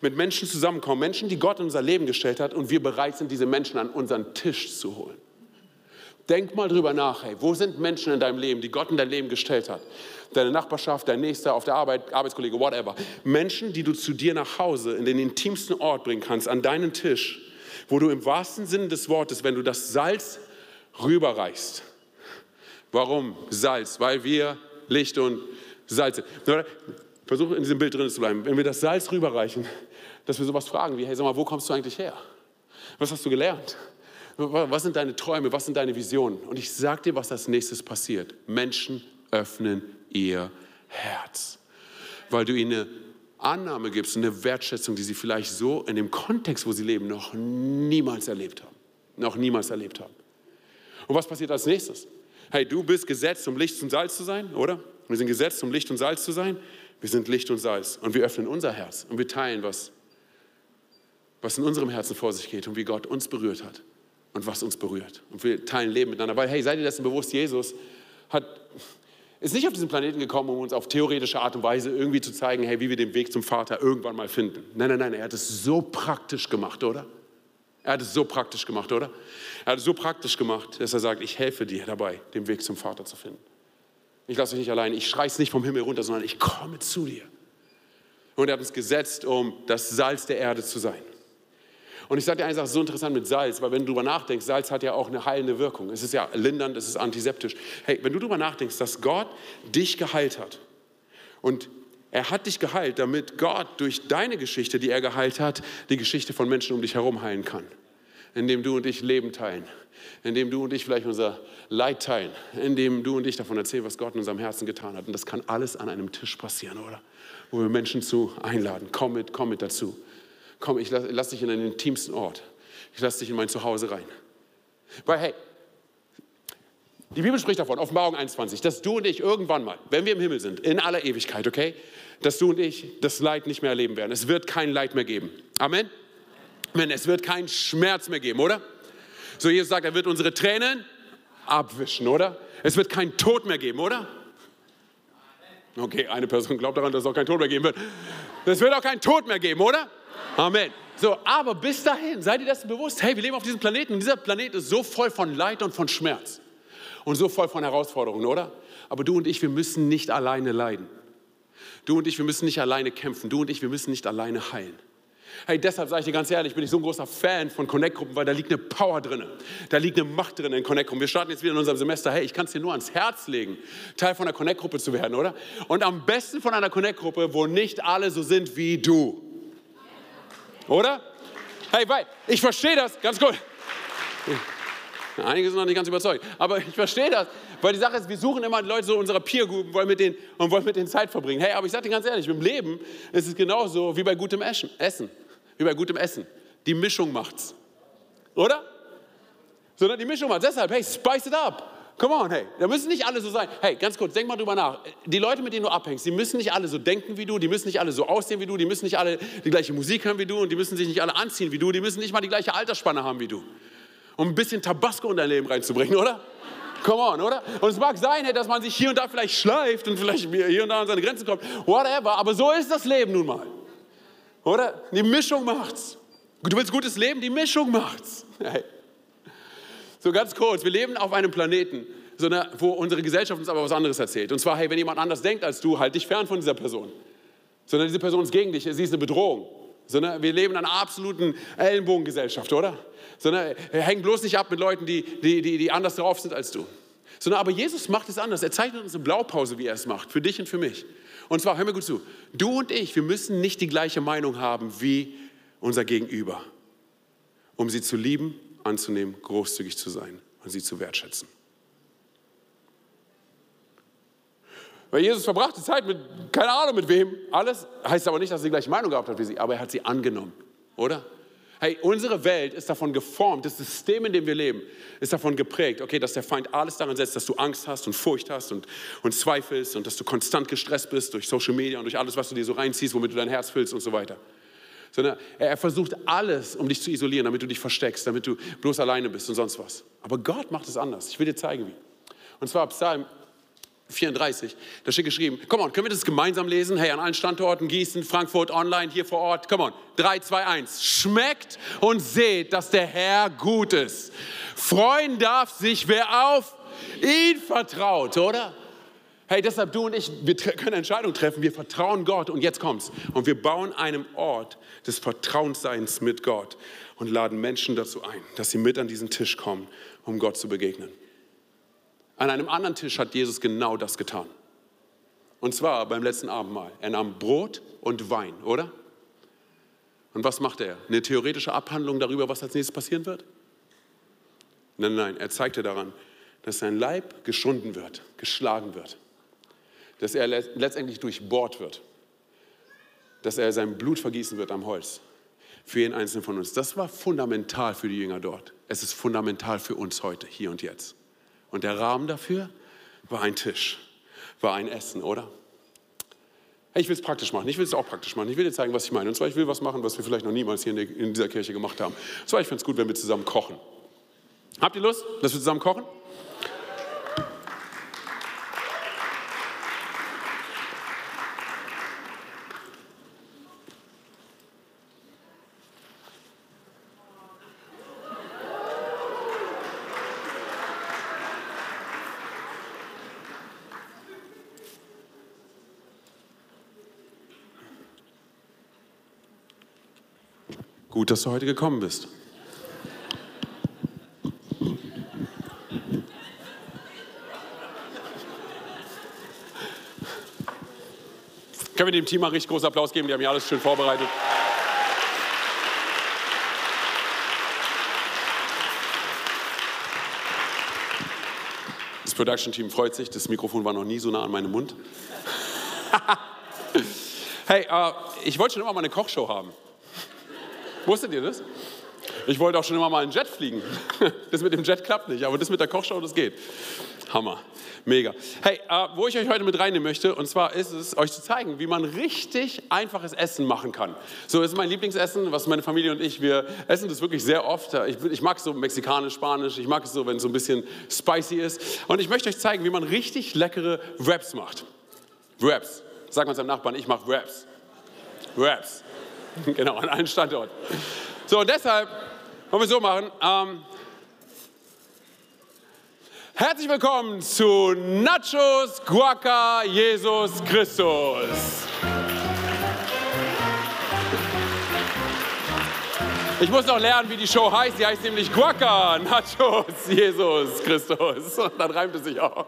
mit Menschen zusammenkommen, Menschen, die Gott in unser Leben gestellt hat und wir bereit sind, diese Menschen an unseren Tisch zu holen. Denk mal drüber nach, hey, wo sind Menschen in deinem Leben, die Gott in dein Leben gestellt hat? Deine Nachbarschaft, dein Nächster, auf der Arbeit, Arbeitskollege, whatever. Menschen, die du zu dir nach Hause in den intimsten Ort bringen kannst, an deinen Tisch, wo du im wahrsten Sinne des Wortes, wenn du das Salz rüberreichst. Warum Salz? Weil wir Licht und Salz sind. Versuche in diesem Bild drin zu bleiben. Wenn wir das Salz rüberreichen, dass wir sowas fragen wie, hey, sag mal, wo kommst du eigentlich her? Was hast du gelernt? Was sind deine Träume? Was sind deine Visionen? Und ich sage dir, was als nächstes passiert. Menschen öffnen ihr Herz, weil du ihnen eine Annahme gibst, eine Wertschätzung, die sie vielleicht so in dem Kontext, wo sie leben, noch niemals erlebt haben. Noch niemals erlebt haben. Und was passiert als nächstes? Hey, du bist gesetzt, um Licht und Salz zu sein, oder? Wir sind gesetzt, um Licht und Salz zu sein. Wir sind Licht und Salz und wir öffnen unser Herz und wir teilen, was, was in unserem Herzen vor sich geht und wie Gott uns berührt hat und was uns berührt. Und wir teilen Leben miteinander. Weil, hey, seid ihr dessen bewusst, Jesus hat, ist nicht auf diesen Planeten gekommen, um uns auf theoretische Art und Weise irgendwie zu zeigen, hey, wie wir den Weg zum Vater irgendwann mal finden. Nein, nein, nein, er hat es so praktisch gemacht, oder? Er hat es so praktisch gemacht, oder? Er hat es so praktisch gemacht, dass er sagt, ich helfe dir dabei, den Weg zum Vater zu finden. Ich lasse dich nicht allein. Ich schreie es nicht vom Himmel runter, sondern ich komme zu dir. Und er hat uns gesetzt, um das Salz der Erde zu sein. Und ich sage dir eine Sache, so interessant mit Salz, weil wenn du darüber nachdenkst, Salz hat ja auch eine heilende Wirkung. Es ist ja lindernd, es ist antiseptisch. Hey, wenn du darüber nachdenkst, dass Gott dich geheilt hat und er hat dich geheilt, damit Gott durch deine Geschichte, die er geheilt hat, die Geschichte von Menschen um dich herum heilen kann. Indem du und ich Leben teilen, indem du und ich vielleicht unser Leid teilen, indem du und ich davon erzählen, was Gott in unserem Herzen getan hat. Und das kann alles an einem Tisch passieren, oder? Wo wir Menschen zu einladen. Komm mit, komm mit dazu. Komm, ich lasse lass dich in einen intimsten Ort. Ich lasse dich in mein Zuhause rein. Weil, hey, die Bibel spricht davon, Offenbarung 21, dass du und ich irgendwann mal, wenn wir im Himmel sind, in aller Ewigkeit, okay, dass du und ich das Leid nicht mehr erleben werden. Es wird kein Leid mehr geben. Amen. Amen. Es wird keinen Schmerz mehr geben, oder? So Jesus sagt, er wird unsere Tränen abwischen, oder? Es wird keinen Tod mehr geben, oder? Okay, eine Person glaubt daran, dass es auch keinen Tod mehr geben wird. Es wird auch keinen Tod mehr geben, oder? Amen. So, aber bis dahin, seid ihr das bewusst? Hey, wir leben auf diesem Planeten und dieser Planet ist so voll von Leid und von Schmerz und so voll von Herausforderungen, oder? Aber du und ich, wir müssen nicht alleine leiden. Du und ich, wir müssen nicht alleine kämpfen. Du und ich, wir müssen nicht alleine heilen. Hey, deshalb sage ich dir ganz ehrlich, bin ich so ein großer Fan von Connect-Gruppen, weil da liegt eine Power drin. Da liegt eine Macht drin in Connect-Gruppen. Wir starten jetzt wieder in unserem Semester. Hey, ich kann es dir nur ans Herz legen, Teil von einer Connect-Gruppe zu werden, oder? Und am besten von einer Connect-Gruppe, wo nicht alle so sind wie du. Oder? Hey, weil ich verstehe das, ganz gut. Einige sind noch nicht ganz überzeugt, aber ich verstehe das, weil die Sache ist, wir suchen immer Leute so unserer Peer Group wollen und wollen mit denen Zeit verbringen. Hey, aber ich sage dir ganz ehrlich, im Leben ist es genauso wie bei gutem Essen. Wie bei gutem Essen. Die Mischung macht's. Oder? Sondern die Mischung macht's. Deshalb, hey, spice it up. Come on, hey, da müssen nicht alle so sein. Hey, ganz kurz, denk mal drüber nach. Die Leute, mit denen du abhängst, die müssen nicht alle so denken wie du, die müssen nicht alle so aussehen wie du, die müssen nicht alle die gleiche Musik hören wie du und die müssen sich nicht alle anziehen wie du, die müssen nicht mal die gleiche Altersspanne haben wie du. Um ein bisschen Tabasco in dein Leben reinzubringen, oder? Come on, oder? Und es mag sein, hey, dass man sich hier und da vielleicht schleift und vielleicht hier und da an seine Grenzen kommt, whatever, aber so ist das Leben nun mal. Oder? Die Mischung macht's. Du willst gutes Leben, die Mischung macht's. Hey. So ganz kurz, wir leben auf einem Planeten, sondern wo unsere Gesellschaft uns aber was anderes erzählt. Und zwar, hey, wenn jemand anders denkt als du, halt dich fern von dieser Person. Sondern diese Person ist gegen dich, sie ist eine Bedrohung. Sondern wir leben in einer absoluten Ellenbogengesellschaft, oder? Sondern häng bloß nicht ab mit Leuten, die, die, die, die anders drauf sind als du. Sondern aber Jesus macht es anders. Er zeichnet uns eine Blaupause, wie er es macht, für dich und für mich. Und zwar, hör mir gut zu, du und ich, wir müssen nicht die gleiche Meinung haben wie unser Gegenüber, um sie zu lieben anzunehmen, großzügig zu sein und sie zu wertschätzen. Weil Jesus verbrachte Zeit mit, keine Ahnung mit wem, alles, heißt aber nicht, dass er die gleiche Meinung gehabt hat wie sie, aber er hat sie angenommen, oder? Hey, unsere Welt ist davon geformt, das System, in dem wir leben, ist davon geprägt, okay, dass der Feind alles daran setzt, dass du Angst hast und Furcht hast und, und zweifelst und dass du konstant gestresst bist durch Social Media und durch alles, was du dir so reinziehst, womit du dein Herz füllst und so weiter sondern er versucht alles, um dich zu isolieren, damit du dich versteckst, damit du bloß alleine bist und sonst was. Aber Gott macht es anders. Ich will dir zeigen, wie. Und zwar Psalm 34, da steht geschrieben, komm on, können wir das gemeinsam lesen? Hey, an allen Standorten, Gießen, Frankfurt, online, hier vor Ort, komm on, 3, 2, 1. Schmeckt und seht, dass der Herr gut ist. Freuen darf sich, wer auf ihn vertraut, oder? Hey, deshalb du und ich, wir können Entscheidungen treffen, wir vertrauen Gott und jetzt kommt's. Und wir bauen einen Ort des Vertrauensseins mit Gott und laden Menschen dazu ein, dass sie mit an diesen Tisch kommen, um Gott zu begegnen. An einem anderen Tisch hat Jesus genau das getan. Und zwar beim letzten Abendmahl. Er nahm Brot und Wein, oder? Und was macht er? Eine theoretische Abhandlung darüber, was als nächstes passieren wird? Nein, nein, er zeigte daran, dass sein Leib geschunden wird, geschlagen wird dass er letztendlich durchbohrt wird, dass er sein Blut vergießen wird am Holz für jeden einzelnen von uns. Das war fundamental für die Jünger dort. Es ist fundamental für uns heute, hier und jetzt. Und der Rahmen dafür war ein Tisch, war ein Essen, oder? ich will es praktisch machen. Ich will es auch praktisch machen. Ich will dir zeigen, was ich meine. Und zwar, ich will was machen, was wir vielleicht noch niemals hier in dieser Kirche gemacht haben. Und zwar, ich finde es gut, wenn wir zusammen kochen. Habt ihr Lust, dass wir zusammen kochen? Gut, dass du heute gekommen bist. Können wir dem Team mal richtig großen Applaus geben? Die haben ja alles schön vorbereitet. Das Production-Team freut sich. Das Mikrofon war noch nie so nah an meinem Mund. hey, äh, ich wollte schon immer mal eine Kochshow haben. Wusstet ihr das? Ich wollte auch schon immer mal einen Jet fliegen. Das mit dem Jet klappt nicht, aber das mit der Kochshow, das geht. Hammer. Mega. Hey, äh, wo ich euch heute mit reinnehmen möchte, und zwar ist es, euch zu zeigen, wie man richtig einfaches Essen machen kann. So, das ist mein Lieblingsessen, was meine Familie und ich, wir essen das wirklich sehr oft. Ich, ich mag es so mexikanisch, spanisch, ich mag es so, wenn es so ein bisschen spicy ist. Und ich möchte euch zeigen, wie man richtig leckere Wraps macht. Wraps. Sag mal seinem Nachbarn, ich mache Wraps. Wraps. Genau, an einem Standort. So, und deshalb wollen wir so machen. Ähm, herzlich willkommen zu Nachos Guaca Jesus Christus. Ich muss noch lernen, wie die Show heißt. Sie heißt nämlich Guaca Nachos Jesus Christus. Und dann reimt es sich auch.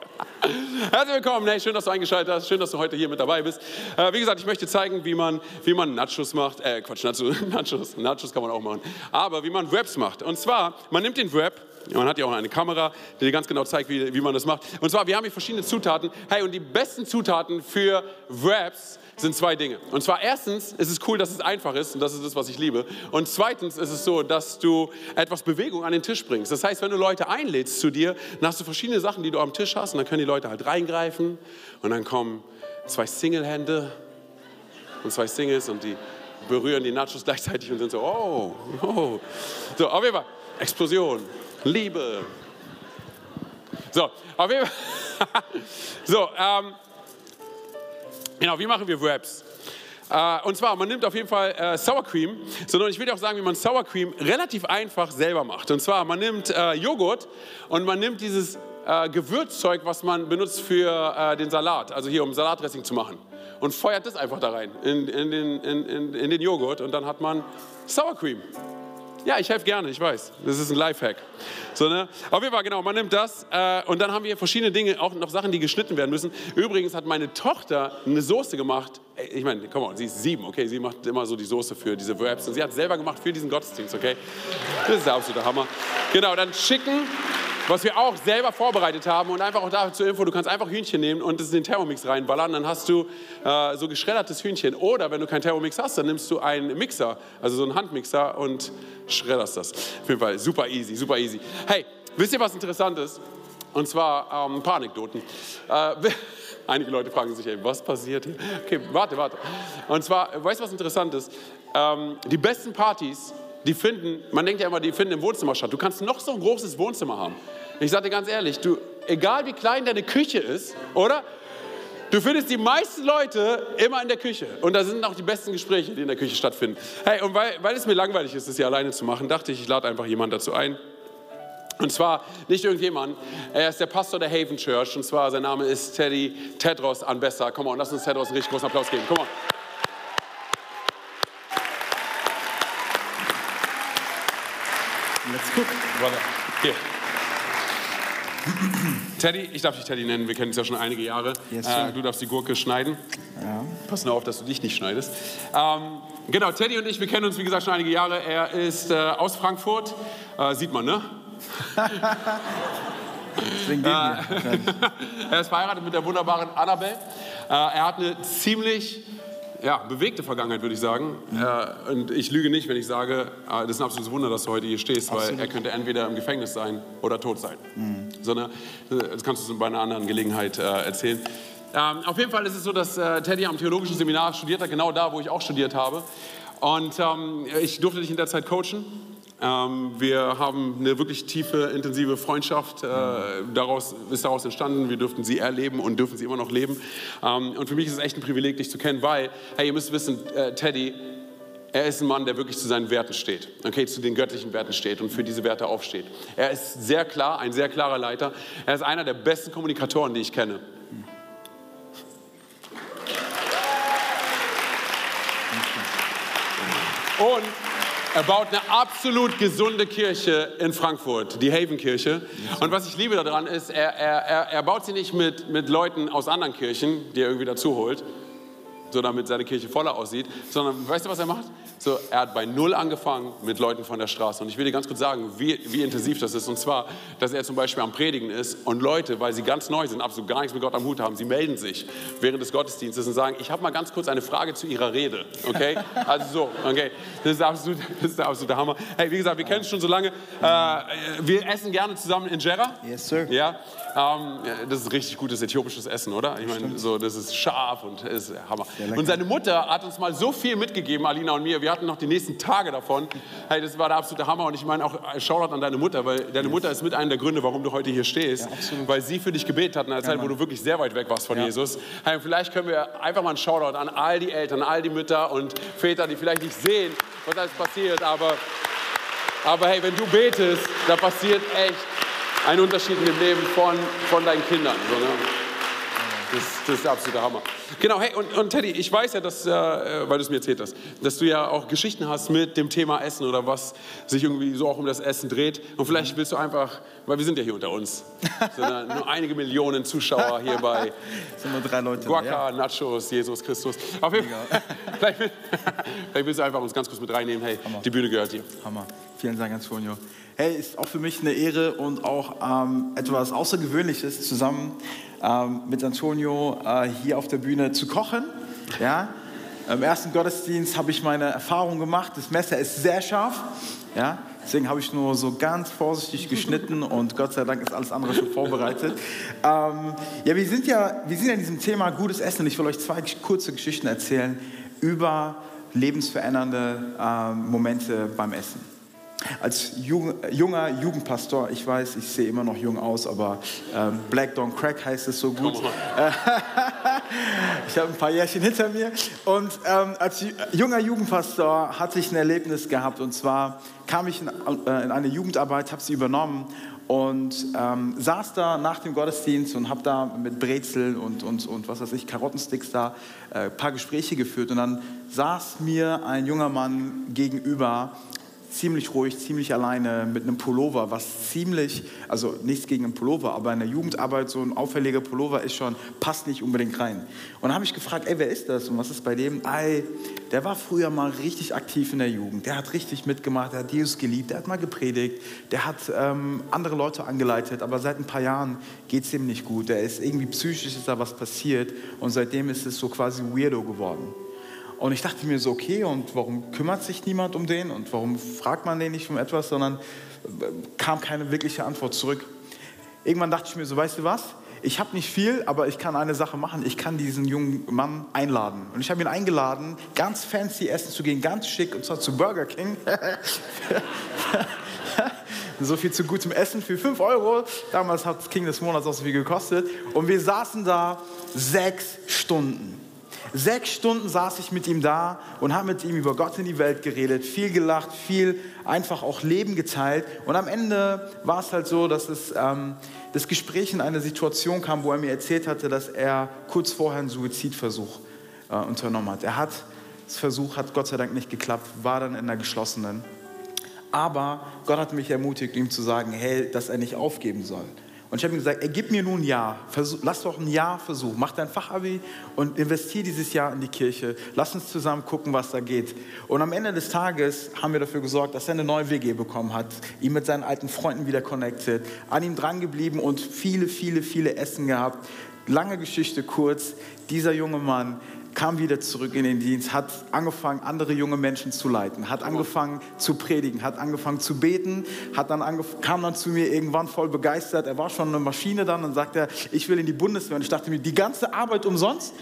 Herzlich willkommen. Hey, schön, dass du eingeschaltet hast. Schön, dass du heute hier mit dabei bist. Äh, wie gesagt, ich möchte zeigen, wie man, wie man Nachos macht. Äh, Quatsch, Nachos, Nachos. Nachos kann man auch machen. Aber wie man Wraps macht. Und zwar, man nimmt den Wrap, man hat ja auch eine Kamera, die dir ganz genau zeigt, wie, wie man das macht. Und zwar, wir haben hier verschiedene Zutaten. Hey, und die besten Zutaten für Wraps sind zwei Dinge. Und zwar erstens ist es cool, dass es einfach ist und das ist das, was ich liebe. Und zweitens ist es so, dass du etwas Bewegung an den Tisch bringst. Das heißt, wenn du Leute einlädst zu dir, dann hast du verschiedene Sachen, die du am Tisch hast und dann können die Leute halt reingreifen und dann kommen zwei Single-Hände und zwei Singles und die berühren die Nachos gleichzeitig und sind so, oh, oh. So, auf jeden Fall, Explosion, Liebe. So, auf jeden Fall. so, ähm, Genau, wie machen wir Wraps? Uh, und zwar, man nimmt auf jeden Fall uh, Sour Cream, sondern ich will dir auch sagen, wie man Sour Cream relativ einfach selber macht. Und zwar, man nimmt uh, Joghurt und man nimmt dieses Gewürzzeug, was man benutzt für den Salat, also hier um Salatdressing zu machen, und feuert das einfach da rein in, in, den, in, in den Joghurt und dann hat man Sour Cream. Ja, ich helfe gerne, ich weiß. Das ist ein Lifehack. So, ne? Auf jeden Fall, genau, man nimmt das äh, und dann haben wir verschiedene Dinge, auch noch Sachen, die geschnitten werden müssen. Übrigens hat meine Tochter eine Soße gemacht. Ich meine, komm mal, sie ist sieben, okay? Sie macht immer so die Soße für diese Wraps und sie hat selber gemacht für diesen Gottesdienst, okay? Das ist der absolute Hammer. Genau, dann Chicken was wir auch selber vorbereitet haben und einfach auch da zur Info, du kannst einfach Hühnchen nehmen und es in den Thermomix reinballern, dann hast du äh, so geschreddertes Hühnchen. Oder wenn du keinen Thermomix hast, dann nimmst du einen Mixer, also so einen Handmixer und schredderst das. Auf jeden Fall super easy, super easy. Hey, wisst ihr, was interessant ist? Und zwar ähm, ein paar Anekdoten. Äh, einige Leute fragen sich, ey, was passiert hier? Okay, warte, warte. Und zwar, weißt du, was interessant ist? Ähm, die besten Partys, die finden, man denkt ja immer, die finden im Wohnzimmer statt. Du kannst noch so ein großes Wohnzimmer haben. Ich sage dir ganz ehrlich, du, egal wie klein deine Küche ist, oder? Du findest die meisten Leute immer in der Küche. Und da sind auch die besten Gespräche, die in der Küche stattfinden. Hey, und weil, weil es mir langweilig ist, das hier alleine zu machen, dachte ich, ich lade einfach jemanden dazu ein. Und zwar nicht irgendjemand, er ist der Pastor der Haven Church. Und zwar, sein Name ist Teddy Tedros Anbessa. Komm on, lass uns Tedros einen richtig großen Applaus geben. Komm on. Let's cook. Brother. Hier. Teddy, ich darf dich Teddy nennen, wir kennen uns ja schon einige Jahre. Yes, äh, du darfst die Gurke schneiden. Ja. Pass nur auf, dass du dich nicht schneidest. Ähm, genau, Teddy und ich, wir kennen uns wie gesagt schon einige Jahre. Er ist äh, aus Frankfurt, äh, sieht man, ne? Deswegen äh, er ist verheiratet mit der wunderbaren Annabelle. Äh, er hat eine ziemlich ja, bewegte Vergangenheit, würde ich sagen. Mhm. Äh, und ich lüge nicht, wenn ich sage, das ist ein absolutes Wunder, dass du heute hier stehst, Absolut. weil er könnte entweder im Gefängnis sein oder tot sein. Mhm. Sondern, das kannst du bei einer anderen Gelegenheit äh, erzählen. Ähm, auf jeden Fall ist es so, dass Teddy am theologischen Seminar studiert hat, genau da, wo ich auch studiert habe. Und ähm, ich durfte dich in der Zeit coachen. Ähm, wir haben eine wirklich tiefe, intensive Freundschaft äh, daraus, ist daraus entstanden. Wir durften sie erleben und dürfen sie immer noch leben. Ähm, und für mich ist es echt ein Privileg, dich zu kennen, weil, hey, ihr müsst wissen, äh, Teddy, er ist ein Mann, der wirklich zu seinen Werten steht, okay, zu den göttlichen Werten steht und für diese Werte aufsteht. Er ist sehr klar, ein sehr klarer Leiter. Er ist einer der besten Kommunikatoren, die ich kenne. Und er baut eine absolut gesunde Kirche in Frankfurt, die Haven-Kirche. Und was ich liebe daran ist, er, er, er baut sie nicht mit, mit Leuten aus anderen Kirchen, die er irgendwie dazu holt, so damit seine Kirche voller aussieht, sondern weißt du, was er macht? So, er hat bei Null angefangen mit Leuten von der Straße. Und ich will dir ganz kurz sagen, wie, wie intensiv das ist. Und zwar, dass er zum Beispiel am Predigen ist und Leute, weil sie ganz neu sind, absolut gar nichts mit Gott am Hut haben, sie melden sich während des Gottesdienstes und sagen, ich habe mal ganz kurz eine Frage zu Ihrer Rede. Okay? Also so, okay. Das ist, absolut, das ist der absolute Hammer. Hey, wie gesagt, wir kennen es schon so lange. Äh, wir essen gerne zusammen in Jera. Yes, sir. Ja, ähm, das ist richtig gutes äthiopisches Essen, oder? Ich meine, so, das ist scharf und ist Hammer. Und seine Mutter hat uns mal so viel mitgegeben, Alina und mir. Wir hatten noch die nächsten Tage davon. Hey, das war der absolute Hammer. Und ich meine auch äh, Shoutout an deine Mutter, weil deine Mutter ist mit einer der Gründe, warum du heute hier stehst. Ja, weil sie für dich gebetet hat in einer Zeit, wo du wirklich sehr weit weg warst von Ja. Jesus. Hey, vielleicht können wir einfach mal einen Shoutout an all die Eltern, all die Mütter und Väter, die vielleicht nicht sehen, was alles passiert, aber aber hey, wenn du betest, da passiert echt ein Unterschied in dem Leben von, von deinen Kindern. So, ne? das, das ist der absolute Hammer. Genau, hey, und, und Teddy, ich weiß ja, dass, äh, weil du es mir erzählt hast, dass du ja auch Geschichten hast mit dem Thema Essen oder was sich irgendwie so auch um das Essen dreht. Und vielleicht willst du einfach, weil wir sind ja hier unter uns, sondern nur einige Millionen Zuschauer hier bei sind nur drei Leute. da, Guaca, Nachos, Jesus Christus. Auf jeden Fall, vielleicht, will- vielleicht willst du einfach uns ganz kurz mit reinnehmen. Hey, die Bühne gehört dir. Hammer. Vielen Dank, Antonio. Hey, ist auch für mich eine Ehre und auch ähm, etwas Außergewöhnliches, zusammen ähm, mit Antonio äh, hier auf der Bühne zu kochen. Ja? Im ersten Gottesdienst habe ich meine Erfahrung gemacht. Das Messer ist sehr scharf. Ja? Deswegen habe ich nur so ganz vorsichtig geschnitten und Gott sei Dank ist alles andere schon vorbereitet. Ähm, ja, wir sind ja, wir sind ja in diesem Thema gutes Essen und ich will euch zwei kurze Geschichten erzählen über lebensverändernde ähm, Momente beim Essen. Als jung, junger Jugendpastor, ich weiß, ich sehe immer noch jung aus, aber ähm, Black Don't Crack heißt es so gut. Ich habe ein paar Jährchen hinter mir. Und ähm, als ju- junger Jugendpastor hatte ich ein Erlebnis gehabt. Und zwar kam ich in, äh, in eine Jugendarbeit, habe sie übernommen und ähm, saß da nach dem Gottesdienst und habe da mit Brezel und, und, und was weiß ich, Karottensticks da äh, ein paar Gespräche geführt. Und dann saß mir ein junger Mann gegenüber, ziemlich ruhig, ziemlich alleine mit einem Pullover, was ziemlich, also nichts gegen einen Pullover, aber in der Jugendarbeit so ein auffälliger Pullover ist schon, passt nicht unbedingt rein. Und dann habe ich gefragt, ey, wer ist das und was ist bei dem? Ey, der war früher mal richtig aktiv in der Jugend, der hat richtig mitgemacht, der hat Jesus geliebt, der hat mal gepredigt, der hat ähm, andere Leute angeleitet, aber seit ein paar Jahren geht es ihm nicht gut, der ist irgendwie psychisch, ist da was passiert und seitdem ist es so quasi weirdo geworden. Und ich dachte mir so, okay, und warum kümmert sich niemand um den und warum fragt man den nicht um etwas, sondern äh, kam keine wirkliche Antwort zurück. Irgendwann dachte ich mir so, weißt du was? Ich habe nicht viel, aber ich kann eine Sache machen. Ich kann diesen jungen Mann einladen. Und ich habe ihn eingeladen, ganz fancy essen zu gehen, ganz schick, und zwar zu Burger King. so viel zu gutem Essen für 5 Euro. Damals hat King des Monats auch so viel gekostet. Und wir saßen da sechs Stunden. Sechs Stunden saß ich mit ihm da und habe mit ihm über Gott in die Welt geredet, viel gelacht, viel einfach auch Leben geteilt. Und am Ende war es halt so, dass es, ähm, das Gespräch in eine Situation kam, wo er mir erzählt hatte, dass er kurz vorher einen Suizidversuch äh, unternommen hat. Er hat, das Versuch hat Gott sei Dank nicht geklappt, war dann in der geschlossenen. Aber Gott hat mich ermutigt, ihm zu sagen, hey, dass er nicht aufgeben soll. Und ich habe ihm gesagt, ey, gib mir nun ein Jahr, Versuch, lass doch ein Jahr versuchen, mach dein Fachabi und investier dieses Jahr in die Kirche. Lass uns zusammen gucken, was da geht. Und am Ende des Tages haben wir dafür gesorgt, dass er eine neue WG bekommen hat, ihn mit seinen alten Freunden wieder connected, an ihm dran geblieben und viele, viele, viele Essen gehabt. Lange Geschichte kurz, dieser junge Mann kam wieder zurück in den Dienst, hat angefangen, andere junge Menschen zu leiten, hat angefangen zu predigen, hat angefangen zu beten, hat dann kam dann zu mir irgendwann voll begeistert. Er war schon eine Maschine dann und sagte, ich will in die Bundeswehr. Und ich dachte mir, die ganze Arbeit umsonst?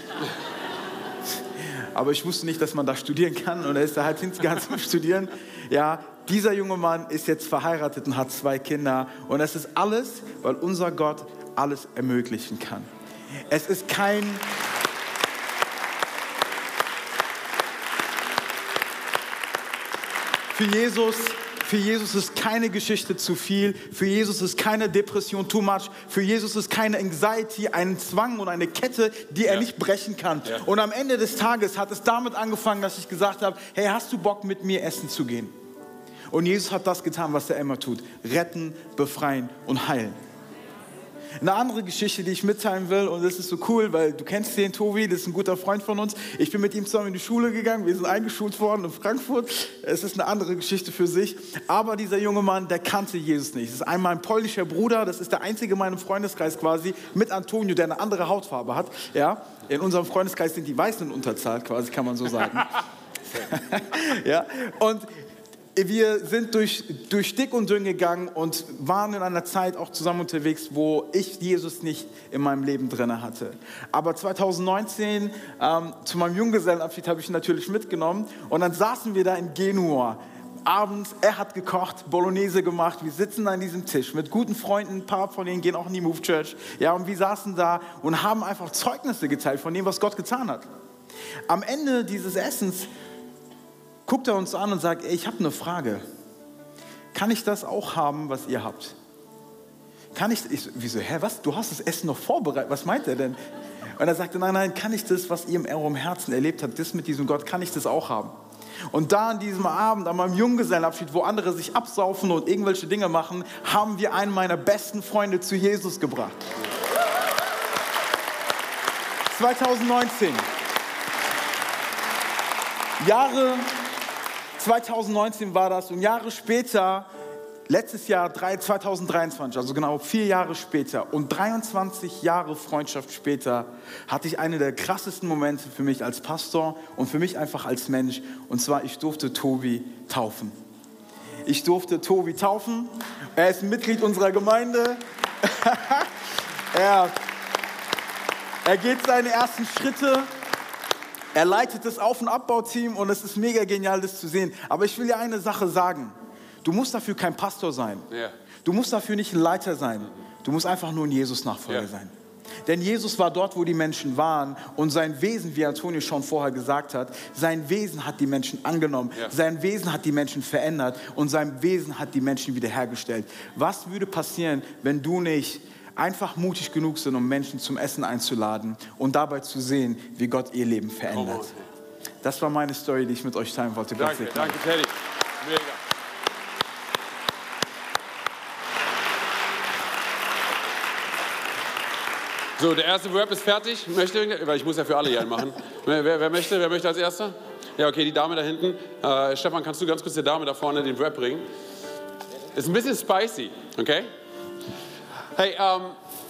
Aber ich wusste nicht, dass man da studieren kann und er ist da halt hingegangen zum Studieren. Ja, dieser junge Mann ist jetzt verheiratet und hat zwei Kinder und es ist alles, weil unser Gott alles ermöglichen kann. Es ist kein Für Jesus, für Jesus ist keine Geschichte zu viel. Für Jesus ist keine Depression too much. Für Jesus ist keine Anxiety, ein Zwang und eine Kette, die er Ja. nicht brechen kann. Ja. Und am Ende des Tages hat es damit angefangen, dass ich gesagt habe, hey, hast du Bock mit mir essen zu gehen? Und Jesus hat das getan, was er immer tut. Retten, befreien und heilen. Eine andere Geschichte, die ich mitteilen will, und das ist so cool, weil du kennst den Tobi, das ist ein guter Freund von uns. Ich bin mit ihm zusammen in die Schule gegangen, wir sind eingeschult worden in Frankfurt. Es ist eine andere Geschichte für sich. Aber dieser junge Mann, der kannte Jesus nicht. Das ist einmal ein polnischer Bruder, das ist der einzige in meinem Freundeskreis quasi, mit Antonio, der eine andere Hautfarbe hat. Ja? In unserem Freundeskreis sind die Weißen in Unterzahl, quasi, kann man so sagen. ja? Und wir sind durch, durch dick und dünn gegangen und waren in einer Zeit auch zusammen unterwegs, wo ich Jesus nicht in meinem Leben drin hatte. Aber 2019 ähm, zu meinem Junggesellenabschied habe ich ihn natürlich mitgenommen und dann saßen wir da in Genua. Abends, er hat gekocht, Bolognese gemacht, wir sitzen an diesem Tisch mit guten Freunden, ein paar von denen gehen auch in die Move Church. Ja, und wir saßen da und haben einfach Zeugnisse geteilt von dem, was Gott getan hat. Am Ende dieses Essens guckt er uns an und sagt, ey, ich habe eine Frage. Kann ich das auch haben, was ihr habt? Kann ich, ich wieso, hä, was, du hast das Essen noch vorbereitet, was meint er denn? Und er sagte, nein, nein, kann ich das, was ihr im eurem Herzen erlebt habt, das mit diesem Gott, kann ich das auch haben? Und da an diesem Abend, an meinem Junggesellenabschied, wo andere sich absaufen und irgendwelche Dinge machen, haben wir einen meiner besten Freunde zu Jesus gebracht. 2019. Jahre 2019 war das und Jahre später, letztes Jahr 2023, also genau vier Jahre später und 23 Jahre Freundschaft später, hatte ich einen der krassesten Momente für mich als Pastor und für mich einfach als Mensch. Und zwar, ich durfte Tobi taufen. Ich durfte Tobi taufen. Er ist Mitglied unserer Gemeinde. er, er geht seine ersten Schritte er leitet das Auf- und Abbauteam und es ist mega genial, das zu sehen. Aber ich will dir eine Sache sagen. Du musst dafür kein Pastor sein. Du musst dafür nicht ein Leiter sein. Du musst einfach nur ein Jesus-Nachfolger Ja. sein. Denn Jesus war dort, wo die Menschen waren und sein Wesen, wie Antonio schon vorher gesagt hat, sein Wesen hat die Menschen angenommen, Ja. sein Wesen hat die Menschen verändert und sein Wesen hat die Menschen wiederhergestellt. Was würde passieren, wenn du nicht einfach mutig genug sind, um Menschen zum Essen einzuladen und dabei zu sehen, wie Gott ihr Leben verändert? Das war meine Story, die ich mit euch teilen wollte. Danke, segne. danke Teddy. Mega. So, der erste Rap ist fertig. Möchte, weil ich muss ja für alle hier einen machen. Wer, wer, wer möchte? Wer möchte als erster? Ja, okay, die Dame da hinten. Äh, Stefan, kannst du ganz kurz der Dame da vorne den Rap bringen? Ist ein bisschen spicy, okay? Hey, ähm,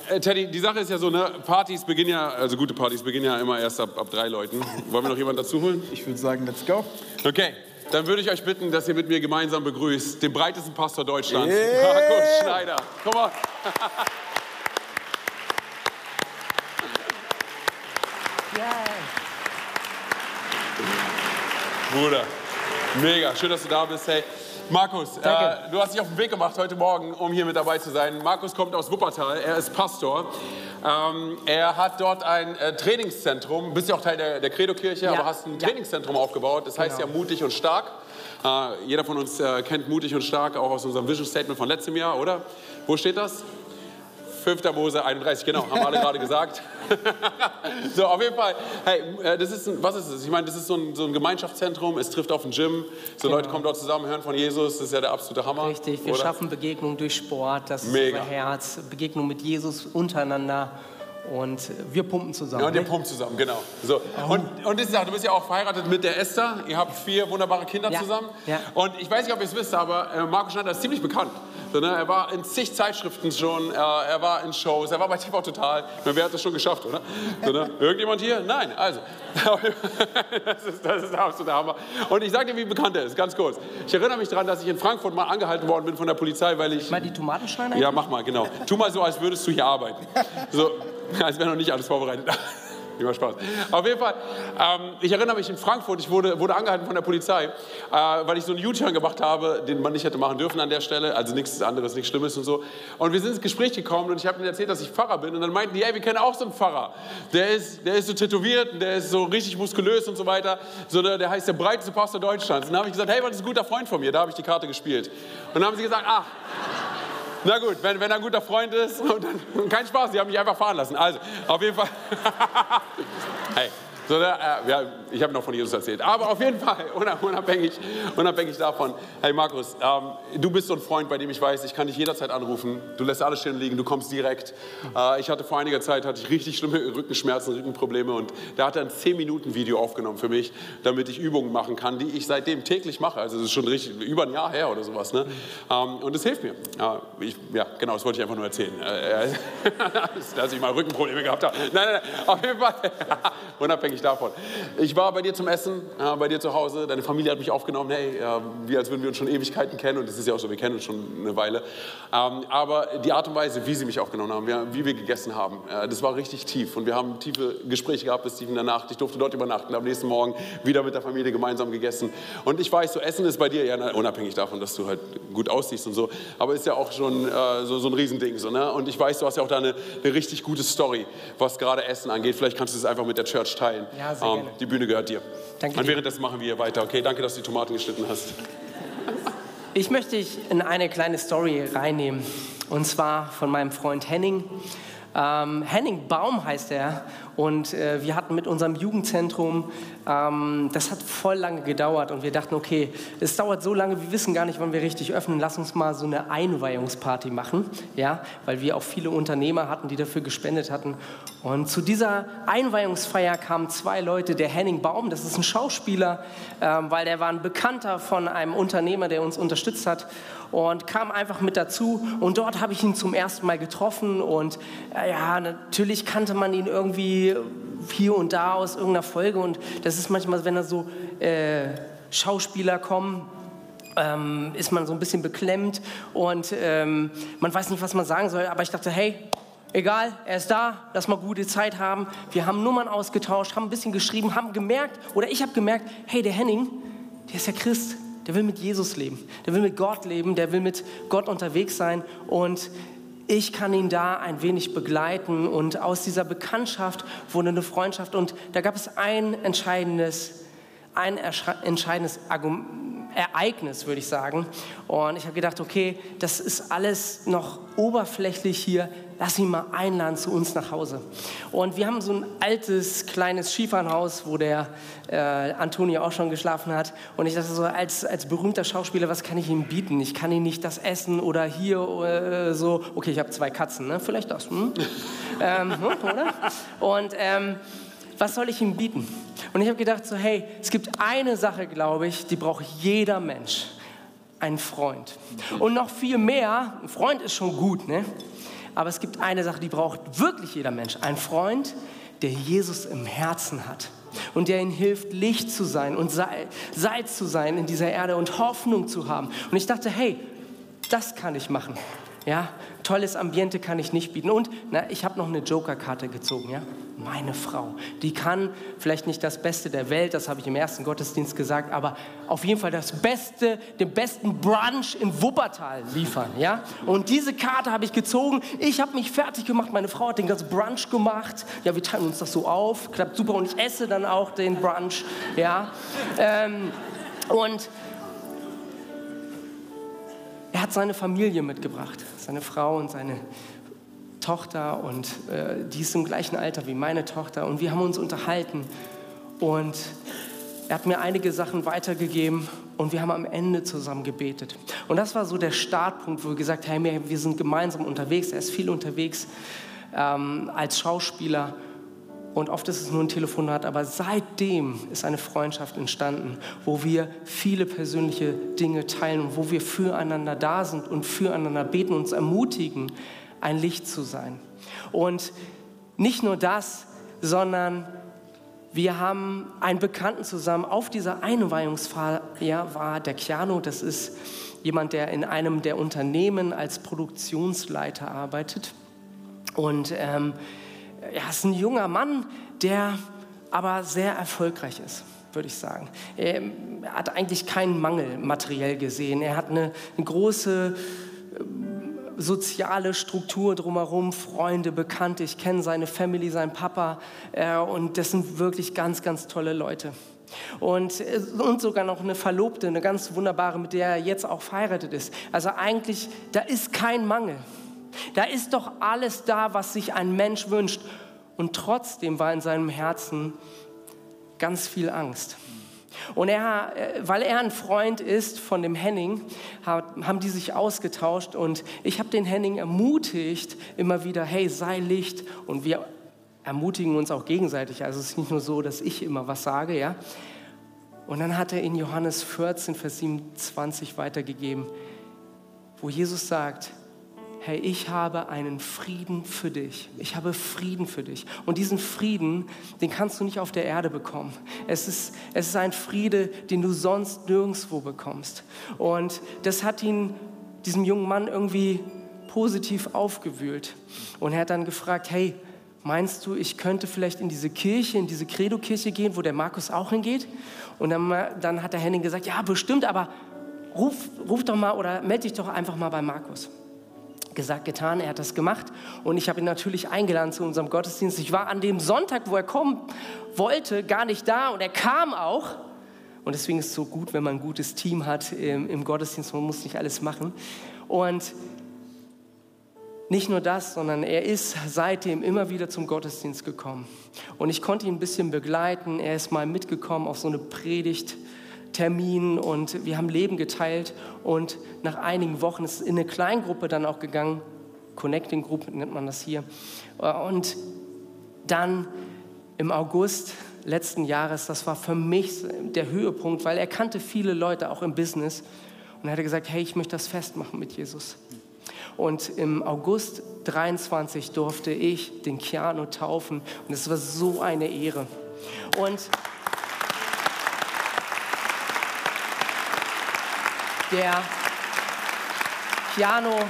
äh, Teddy, die Sache ist ja so, ne, Partys beginnen ja, also gute Partys beginnen ja immer erst ab, ab drei Leuten. Wollen wir noch jemanden dazu holen? Ich würde sagen, let's go. Okay, dann würde ich euch bitten, dass ihr mit mir gemeinsam begrüßt den breitesten Pastor Deutschlands, Yeah. Markus Schneider. Komm mal. Bruder, mega, schön, dass du da bist. Hey, Markus, äh, du hast dich auf den Weg gemacht heute Morgen, um hier mit dabei zu sein. Markus kommt aus Wuppertal, er ist Pastor. Ähm, er hat dort ein äh, Trainingszentrum, bist ja auch Teil der, der Credo-Kirche, aber hast ein ja. Trainingszentrum aufgebaut. Das heißt ja mutig und stark. Äh, jeder von uns äh, kennt mutig und stark, auch aus unserem Vision Statement von letztem Jahr, oder? Wo steht das? 5. Mose 31, genau, haben alle gerade gesagt. so, auf jeden Fall. Hey, äh, das ist ein, was ist es? Ich meine, das ist so ein, so ein Gemeinschaftszentrum, es trifft auf ein Gym. So Leute kommen dort zusammen, hören von Jesus, das ist ja der absolute Hammer. Genau. Richtig, wir oder? schaffen Begegnung durch Sport, das ist Mega. unser Herz, Begegnung mit Jesus untereinander und wir pumpen zusammen. Ja, und ihr nicht? pumpt zusammen, genau. So. Und, und das ist auch, du bist ja auch verheiratet mit der Esther. Ihr habt vier wunderbare Kinder Ja, zusammen. ja. Und ich weiß nicht, ob ihr es wisst, aber äh, Markus Schneider ist ziemlich bekannt. So, ne? Er war in zig Zeitschriften schon, äh, er war in Shows, er war bei TV Total. Wer hat das schon geschafft, oder? So, ne? Irgendjemand hier? Nein, also. das, ist, das ist der absolute Hammer. Und ich sage dir, wie bekannt er ist, ganz kurz. Ich erinnere mich daran, dass ich in Frankfurt mal angehalten worden bin von der Polizei, weil ich... Mal die Tomatenschneide? Ja, mach mal, genau. Tu mal so, als würdest du hier arbeiten. So, als wäre noch nicht alles vorbereitet. Immer Spaß. Auf jeden Fall, ähm, ich erinnere mich in Frankfurt, ich wurde, wurde angehalten von der Polizei, äh, weil ich so einen U-Turn gemacht habe, den man nicht hätte machen dürfen an der Stelle, also nichts anderes, nichts Schlimmes und so. Und wir sind ins Gespräch gekommen und ich habe ihnen erzählt, dass ich Pfarrer bin und dann meinten die, ey, wir kennen auch so einen Pfarrer. Der ist, der ist so tätowiert und der ist so richtig muskulös und so weiter. So, der, der heißt der breiteste Pastor Deutschlands. Und dann habe ich gesagt, hey, das ist ein guter Freund von mir, da habe ich die Karte gespielt. Und dann haben sie gesagt, ach, na gut, wenn, wenn er ein guter Freund ist, und dann, kein Spaß, die haben mich einfach fahren lassen. Also, auf jeden Fall. hey, So, äh, ja, ich habe noch von Jesus erzählt. Aber auf jeden Fall, unabhängig, unabhängig davon. Hey Markus, ähm, du bist so ein Freund, bei dem ich weiß, ich kann dich jederzeit anrufen. Du lässt alles stehen liegen, du kommst direkt. Äh, ich hatte vor einiger Zeit hatte ich richtig schlimme Rückenschmerzen, Rückenprobleme und da hat er ein 10-Minuten-Video aufgenommen für mich, damit ich Übungen machen kann, die ich seitdem täglich mache. Also das ist schon richtig, über ein Jahr her oder sowas. Ne? Ähm, und es hilft mir. Äh, ich, ja, genau, das wollte ich einfach nur erzählen. Äh, dass ich mal Rückenprobleme gehabt habe. Nein, nein, nein, auf jeden Fall. unabhängig davon. Ich war bei dir zum Essen, äh, bei dir zu Hause. Deine Familie hat mich aufgenommen. Hey, äh, wie als würden wir uns schon Ewigkeiten kennen. Und das ist ja auch so, wir kennen uns schon eine Weile. Ähm, aber die Art und Weise, wie sie mich aufgenommen haben, ja, wie wir gegessen haben, äh, das war richtig tief. Und wir haben tiefe Gespräche gehabt bis tief in der Nacht. Ich durfte dort übernachten. Am nächsten Morgen wieder mit der Familie gemeinsam gegessen. Und ich weiß, so Essen ist bei dir ja unabhängig davon, dass du halt gut aussiehst und so. Aber ist ja auch schon äh, so, so ein Riesending. So, ne? Und ich weiß, du hast ja auch da eine, eine richtig gute Story, was gerade Essen angeht. Vielleicht kannst du es einfach mit der Church teilen. Ja, sehr ähm, Die Bühne gehört dir. Danke Und währenddessen machen wir weiter. Okay, danke, dass du die Tomaten geschnitten hast. Ich möchte dich in eine kleine Story reinnehmen. Und zwar von meinem Freund Henning. Ähm, Henning Baum heißt er und äh, wir hatten mit unserem Jugendzentrum, ähm, das hat voll lange gedauert und wir dachten, okay, es dauert so lange, wir wissen gar nicht, wann wir richtig öffnen, lass uns mal so eine Einweihungsparty machen, ja, weil wir auch viele Unternehmer hatten, die dafür gespendet hatten. Und zu dieser Einweihungsfeier kamen zwei Leute, der Henning Baum, das ist ein Schauspieler, ähm, weil der war ein Bekannter von einem Unternehmer, der uns unterstützt hat und kam einfach mit dazu. Und dort habe ich ihn zum ersten Mal getroffen. Und äh, ja, natürlich kannte man ihn irgendwie hier und da aus irgendeiner Folge. Und das ist manchmal, wenn da so äh, Schauspieler kommen, ähm, ist man so ein bisschen beklemmt und ähm, man weiß nicht, was man sagen soll. Aber ich dachte, hey, egal, er ist da, lass mal gute Zeit haben. Wir haben Nummern ausgetauscht, haben ein bisschen geschrieben, haben gemerkt, oder ich habe gemerkt, hey, der Henning, der ist ja Christ, der will mit Jesus leben, der will mit Gott leben, der will mit Gott unterwegs sein. Und ich kann ihn da ein wenig begleiten. Und aus dieser Bekanntschaft wurde eine Freundschaft. Und da gab es ein entscheidendes, ein entscheidendes Ereignis, würde ich sagen. Und ich habe gedacht, okay, das ist alles noch oberflächlich hier lass ihn mal einladen zu uns nach Hause. Und wir haben so ein altes, kleines Skifahrhaus, wo der äh, Antonio auch schon geschlafen hat. Und ich dachte so, als, als berühmter Schauspieler, was kann ich ihm bieten? Ich kann ihm nicht das essen oder hier äh, so, okay, ich habe zwei Katzen, ne? vielleicht das, hm? ähm, hm, oder? Und ähm, was soll ich ihm bieten? Und ich habe gedacht so, hey, es gibt eine Sache, glaube ich, die braucht jeder Mensch. Ein Freund. Und noch viel mehr, ein Freund ist schon gut, ne? Aber es gibt eine Sache, die braucht wirklich jeder Mensch. Ein Freund, der Jesus im Herzen hat und der ihnen hilft, Licht zu sein und Salz zu sein in dieser Erde und Hoffnung zu haben. Und ich dachte, hey, das kann ich machen. Ja, tolles Ambiente kann ich nicht bieten. Und na, ich habe noch eine Joker-Karte gezogen. Ja? Meine Frau, die kann vielleicht nicht das Beste der Welt, das habe ich im ersten Gottesdienst gesagt, aber auf jeden Fall das Beste, den besten Brunch in Wuppertal liefern. Ja? Und diese Karte habe ich gezogen. Ich habe mich fertig gemacht. Meine Frau hat den ganzen Brunch gemacht. Ja, wir teilen uns das so auf. Klappt super. Und ich esse dann auch den Brunch. Ja? Ähm, und er hat seine Familie mitgebracht, seine Frau und seine Tochter und äh, die ist im gleichen Alter wie meine Tochter und wir haben uns unterhalten und er hat mir einige Sachen weitergegeben und wir haben am Ende zusammen gebetet. Und das war so der Startpunkt, wo wir gesagt haben, hey, wir sind gemeinsam unterwegs, er ist viel unterwegs ähm, als Schauspieler und oft ist es nur ein Telefonat, aber seitdem ist eine Freundschaft entstanden, wo wir viele persönliche Dinge teilen und wo wir füreinander da sind und füreinander beten, uns ermutigen, ein Licht zu sein. Und nicht nur das, sondern wir haben einen Bekannten zusammen auf dieser Einweihungsfeier war der Keanu, das ist jemand, der in einem der Unternehmen als Produktionsleiter arbeitet. Und ähm, er ist ein junger Mann, der aber sehr erfolgreich ist, würde ich sagen. Er hat eigentlich keinen Mangel materiell gesehen. Er hat eine, eine große ähm, soziale Struktur drumherum, Freunde, Bekannte. Ich kenne seine Family, seinen Papa äh, und das sind wirklich ganz, ganz tolle Leute. Und, äh, und sogar noch eine Verlobte, eine ganz wunderbare, mit der er jetzt auch verheiratet ist. Also eigentlich, da ist kein Mangel. Da ist doch alles da, was sich ein Mensch wünscht. Und trotzdem war in seinem Herzen ganz viel Angst. Und er, weil er ein Freund ist von dem Henning, haben die sich ausgetauscht und ich habe den Henning ermutigt, immer wieder, hey, sei Licht und wir ermutigen uns auch gegenseitig. Also es ist nicht nur so, dass ich immer was sage, ja. Und dann hat er in Johannes 14, Vers 27 weitergegeben, wo Jesus sagt, hey, ich habe einen Frieden für dich. Ich habe Frieden für dich. Und diesen Frieden, den kannst du nicht auf der Erde bekommen. Es ist, es ist ein Friede, den du sonst nirgendwo bekommst. Und das hat ihn, diesem jungen Mann, irgendwie positiv aufgewühlt. Und er hat dann gefragt, hey, meinst du, ich könnte vielleicht in diese Kirche, in diese Credo-Kirche gehen, wo der Markus auch hingeht? Und dann, dann hat der Henning gesagt, ja, bestimmt, aber ruf, ruf doch mal oder melde dich doch einfach mal bei Markus gesagt, getan, er hat das gemacht und ich habe ihn natürlich eingeladen zu unserem Gottesdienst. Ich war an dem Sonntag, wo er kommen wollte, gar nicht da und er kam auch. Und deswegen ist es so gut, wenn man ein gutes Team hat im, im Gottesdienst, man muss nicht alles machen. Und nicht nur das, sondern er ist seitdem immer wieder zum Gottesdienst gekommen. Und ich konnte ihn ein bisschen begleiten. Er ist mal mitgekommen auf so eine Predigt Termin und wir haben Leben geteilt und nach einigen Wochen ist es in eine Kleingruppe dann auch gegangen, Connecting Group nennt man das hier. Und dann im August letzten Jahres, das war für mich der Höhepunkt, weil er kannte viele Leute auch im Business und er hatte gesagt, hey, ich möchte das festmachen mit Jesus. Und im August 23 durfte ich den Keanu taufen und es war so eine Ehre. Und Der Piano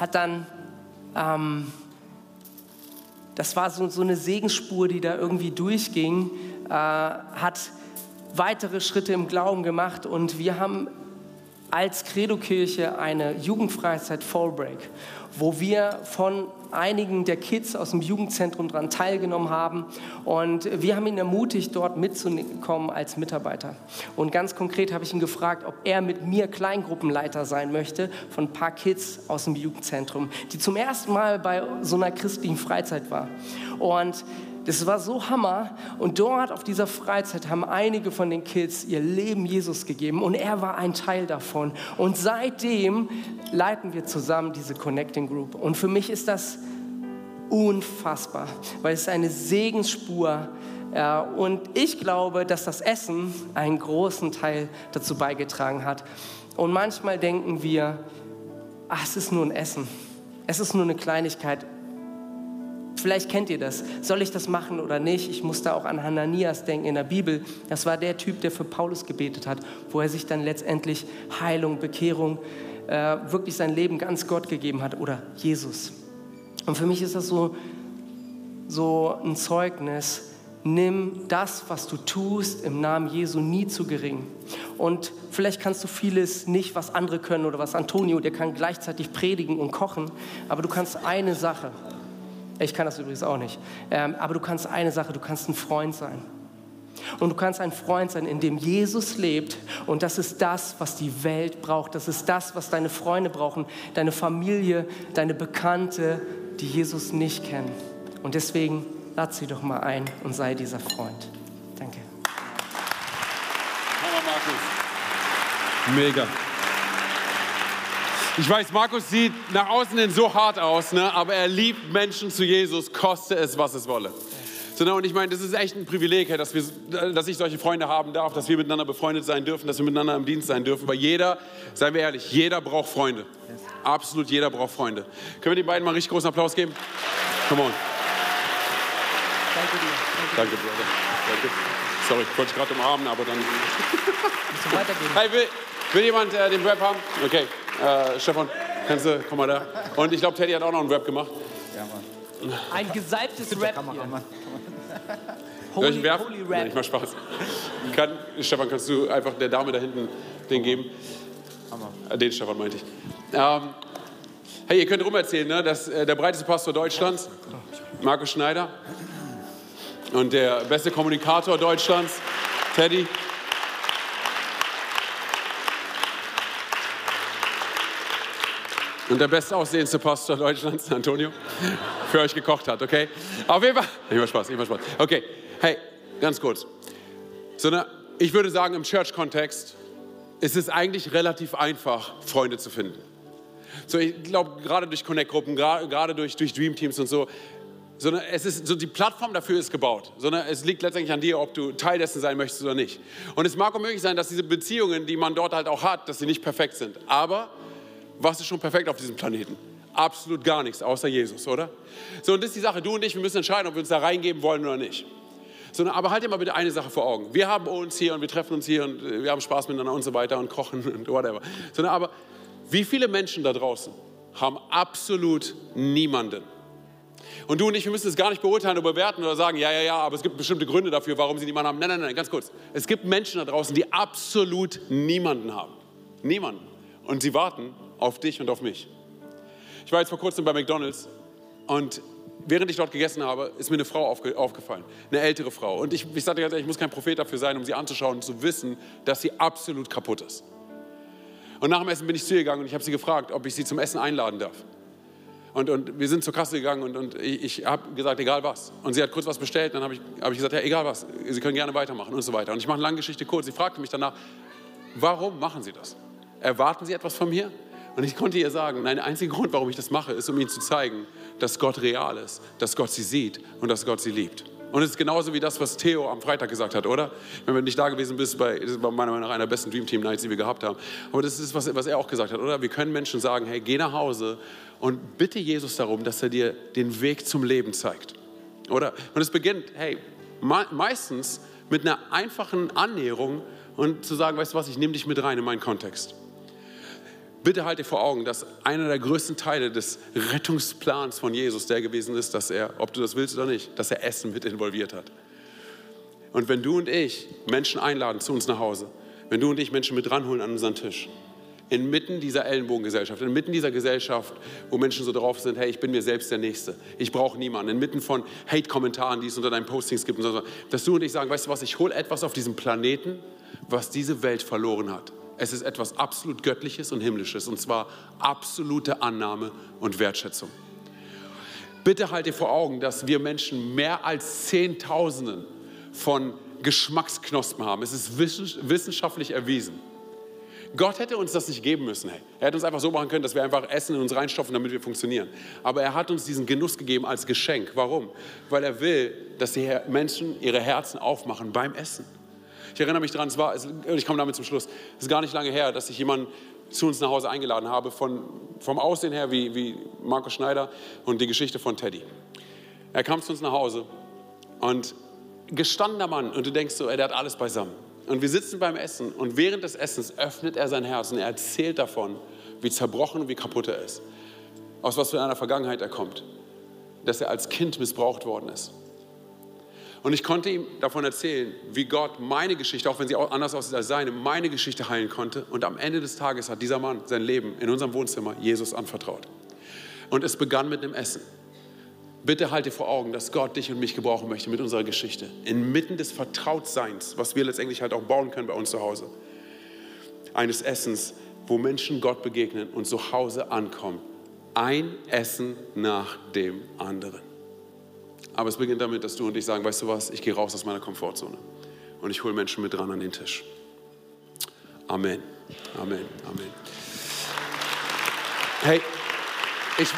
hat dann, ähm, das war so, so eine Segensspur, die da irgendwie durchging, äh, hat weitere Schritte im Glauben gemacht und wir haben als Credo-Kirche eine Jugendfreizeit Fallbreak, wo wir von einigen der Kids aus dem Jugendzentrum daran teilgenommen haben. Und wir haben ihn ermutigt, dort mitzukommen als Mitarbeiter. Und ganz konkret habe ich ihn gefragt, ob er mit mir Kleingruppenleiter sein möchte von ein paar Kids aus dem Jugendzentrum, die zum ersten Mal bei so einer christlichen Freizeit war. Und das war so Hammer. Und dort auf dieser Freizeit haben einige von den Kids ihr Leben Jesus gegeben und er war ein Teil davon. Und seitdem leiten wir zusammen diese Connecting Group. Und für mich ist das unfassbar, weil es eine Segensspur ja, und ich glaube, dass das Essen einen großen Teil dazu beigetragen hat. Und manchmal denken wir, ach, es ist nur ein Essen. Es ist nur eine Kleinigkeit. Vielleicht kennt ihr das. Soll ich das machen oder nicht? Ich muss da auch an Hananias denken in der Bibel. Das war der Typ, der für Paulus gebetet hat, wo er sich dann letztendlich Heilung, Bekehrung, äh, wirklich sein Leben ganz Gott gegeben hat oder Jesus. Und für mich ist das so, so ein Zeugnis. Nimm das, was du tust, im Namen Jesu nie zu gering. Und vielleicht kannst du vieles nicht, was andere können oder was Antonio, der kann gleichzeitig predigen und kochen, aber du kannst eine Sache, ich kann das übrigens auch nicht. Ähm, aber du kannst eine Sache, du kannst ein Freund sein. Und du kannst ein Freund sein, in dem Jesus lebt. Und das ist das, was die Welt braucht. Das ist das, was deine Freunde brauchen, deine Familie, deine Bekannte, die Jesus nicht kennen. Und deswegen lad sie doch mal ein und sei dieser Freund. Danke. Mega. Ich weiß, Markus sieht nach außen hin so hart aus, ne? aber er liebt Menschen zu Jesus, koste es, was es wolle. So, ne? Und ich meine, das ist echt ein Privileg, dass, wir, dass ich solche Freunde haben darf, dass wir miteinander befreundet sein dürfen, dass wir miteinander im Dienst sein dürfen. Weil jeder, seien wir ehrlich, jeder braucht Freunde. Absolut jeder braucht Freunde. Können wir den beiden mal richtig großen Applaus geben? Come on. Danke dir. Danke, Brother. Danke. Sorry, ich wollte dich gerade umarmen, aber dann. Du weitergehen. Hey, will, will jemand äh, den Rap haben? Okay. Äh, Stefan, kannst du, komm mal da. Und ich glaube, Teddy hat auch noch einen Rap gemacht. Ja, Mann. Ein gesalbtes Rap hier. Ich Holy, ihn werfen? holy Nein, ich Rap. mach Spaß. Kann, Stefan, kannst du einfach der Dame da hinten den geben? Äh, Den Stefan meinte ich. Ähm, hey, ihr könnt rum erzählen, ne, dass äh, der breiteste Pastor Deutschlands, Markus Schneider, und der beste Kommunikator Deutschlands, Teddy. Und der bestaussehendste Pastor Deutschlands, Antonio, für euch gekocht hat, okay? Auf jeden Fall, immer Spaß, immer Spaß. Okay, hey, ganz kurz. So eine, ich würde sagen, im Church-Kontext ist es eigentlich relativ einfach, Freunde zu finden. So, ich glaube, gerade durch Connect-Gruppen, gerade durch, durch Dream-Teams und so, sondern es ist so die Plattform dafür ist gebaut, sondern es liegt letztendlich an dir, ob du Teil dessen sein möchtest oder nicht. Und es mag auch möglich sein, dass diese Beziehungen, die man dort halt auch hat, dass sie nicht perfekt sind. Aber was ist schon perfekt auf diesem Planeten? Absolut gar nichts, außer Jesus, oder? So, und das ist die Sache. Du und ich, wir müssen entscheiden, ob wir uns da reingeben wollen oder nicht. So, aber halt dir mal bitte eine Sache vor Augen. Wir haben uns hier und wir treffen uns hier und wir haben Spaß miteinander und so weiter und kochen und whatever. So, aber wie viele Menschen da draußen haben absolut niemanden? Und du und ich, wir müssen es gar nicht beurteilen oder bewerten oder sagen, ja, ja, ja, aber es gibt bestimmte Gründe dafür, warum sie niemanden haben. Nein, nein, nein, ganz kurz. Es gibt Menschen da draußen, die absolut niemanden haben. Niemanden. Und sie warten auf dich und auf mich. Ich war jetzt vor kurzem bei McDonald's und während ich dort gegessen habe, ist mir eine Frau aufge aufgefallen, eine ältere Frau. Und ich, ich sagte ganz ehrlich, ich muss kein Prophet dafür sein, um sie anzuschauen und zu wissen, dass sie absolut kaputt ist. Und nach dem Essen bin ich zu ihr gegangen und ich habe sie gefragt, ob ich sie zum Essen einladen darf. Und, und wir sind zur Kasse gegangen und, und ich, ich habe gesagt, egal was. Und sie hat kurz was bestellt, dann habe ich, hab ich gesagt, ja, egal was, Sie können gerne weitermachen und so weiter. Und ich mache eine lange Geschichte kurz. Sie fragte mich danach, warum machen Sie das? Erwarten Sie etwas von mir? Und ich konnte ihr sagen, nein, der einzige Grund, warum ich das mache, ist, um ihnen zu zeigen, dass Gott real ist, dass Gott sie sieht und dass Gott sie liebt. Und es ist genauso wie das, was Theo am Freitag gesagt hat, oder? Wenn du nicht da gewesen bist, bei, das war meiner Meinung nach einer der besten Dream Team Nights, die wir gehabt haben. Aber das ist, was, was er auch gesagt hat, oder? Wir können Menschen sagen, hey, geh nach Hause und bitte Jesus darum, dass er dir den Weg zum Leben zeigt. Oder? Und es beginnt, hey, meistens mit einer einfachen Annäherung und zu sagen, weißt du was, ich nehme dich mit rein in meinen Kontext. Bitte halte vor Augen, dass einer der größten Teile des Rettungsplans von Jesus der gewesen ist, dass er, ob du das willst oder nicht, dass er Essen mit involviert hat. Und wenn du und ich Menschen einladen zu uns nach Hause, wenn du und ich Menschen mit ranholen an unseren Tisch, inmitten dieser Ellenbogengesellschaft, inmitten dieser Gesellschaft, wo Menschen so drauf sind, hey, ich bin mir selbst der Nächste, ich brauche niemanden, inmitten von Hate-Kommentaren, die es unter deinen Postings gibt, so, dass du und ich sagen, weißt du was, ich hole etwas auf diesem Planeten, was diese Welt verloren hat. Es ist etwas absolut Göttliches und Himmlisches, und zwar absolute Annahme und Wertschätzung. Bitte halt dir vor Augen, dass wir Menschen mehr als Zehntausenden von Geschmacksknospen haben. Es ist wissenschaftlich erwiesen. Gott hätte uns das nicht geben müssen. Hey. Er hätte uns einfach so machen können, dass wir einfach Essen in uns reinstopfen, damit wir funktionieren. Aber er hat uns diesen Genuss gegeben als Geschenk. Warum? Weil er will, dass die Menschen ihre Herzen aufmachen beim Essen. Ich erinnere mich daran, es war, ich komme damit zum Schluss, es ist gar nicht lange her, dass ich jemanden zu uns nach Hause eingeladen habe, von, vom Aussehen her wie, wie Markus Schneider und die Geschichte von Teddy. Er kam zu uns nach Hause und gestandener Mann und du denkst so, er hat alles beisammen. Und wir sitzen beim Essen und während des Essens öffnet er sein Herz und er erzählt davon, wie zerbrochen und wie kaputt er ist. Aus was für einer Vergangenheit er kommt. Dass er als Kind missbraucht worden ist. Und ich konnte ihm davon erzählen, wie Gott meine Geschichte, auch wenn sie anders aussieht als seine, meine Geschichte heilen konnte. Und am Ende des Tages hat dieser Mann sein Leben in unserem Wohnzimmer Jesus anvertraut. Und es begann mit einem Essen. Bitte halte vor Augen, dass Gott dich und mich gebrauchen möchte mit unserer Geschichte. Inmitten des Vertrautseins, was wir letztendlich halt auch bauen können bei uns zu Hause. Eines Essens, wo Menschen Gott begegnen und zu Hause ankommen. Ein Essen nach dem anderen. Aber es beginnt damit, dass du und ich sagen, weißt du was, ich gehe raus aus meiner Komfortzone und ich hole Menschen mit dran an den Tisch. Amen. Amen. Amen. Hey, ich,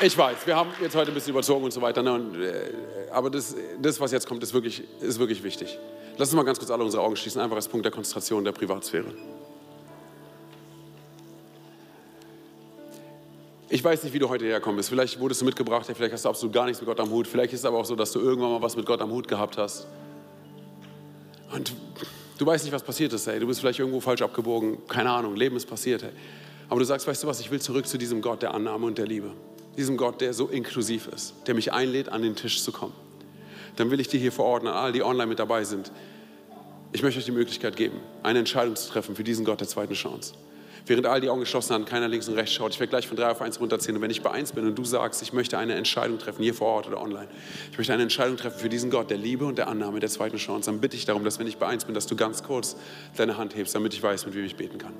ich weiß, wir haben jetzt heute ein bisschen überzogen und so weiter, ne? und, äh, aber das, das, was jetzt kommt, ist wirklich, ist wirklich wichtig. Lass uns mal ganz kurz alle unsere Augen schließen, einfach als Punkt der Konzentration der Privatsphäre. Ich weiß nicht, wie du heute hergekommen bist. Vielleicht wurdest du mitgebracht, vielleicht hast du absolut gar nichts mit Gott am Hut. Vielleicht ist es aber auch so, dass du irgendwann mal was mit Gott am Hut gehabt hast. Und du weißt nicht, was passiert ist. Ey. Du bist vielleicht irgendwo falsch abgebogen. Keine Ahnung, Leben ist passiert. Ey. Aber du sagst, weißt du was, ich will zurück zu diesem Gott der Annahme und der Liebe. Diesem Gott, der so inklusiv ist, der mich einlädt, an den Tisch zu kommen. Dann will ich dir hier verordnen, all die online mit dabei sind. Ich möchte euch die Möglichkeit geben, eine Entscheidung zu treffen für diesen Gott der zweiten Chance während all die Augen geschlossen haben, keiner links und rechts schaut. Ich werde gleich von drei auf eins runterzählen. Und wenn ich bei eins bin und du sagst, ich möchte eine Entscheidung treffen, hier vor Ort oder online, ich möchte eine Entscheidung treffen für diesen Gott der Liebe und der Annahme, der zweiten Chance, dann bitte ich darum, dass wenn ich bei eins bin, dass du ganz kurz deine Hand hebst, damit ich weiß, mit wem ich beten kann.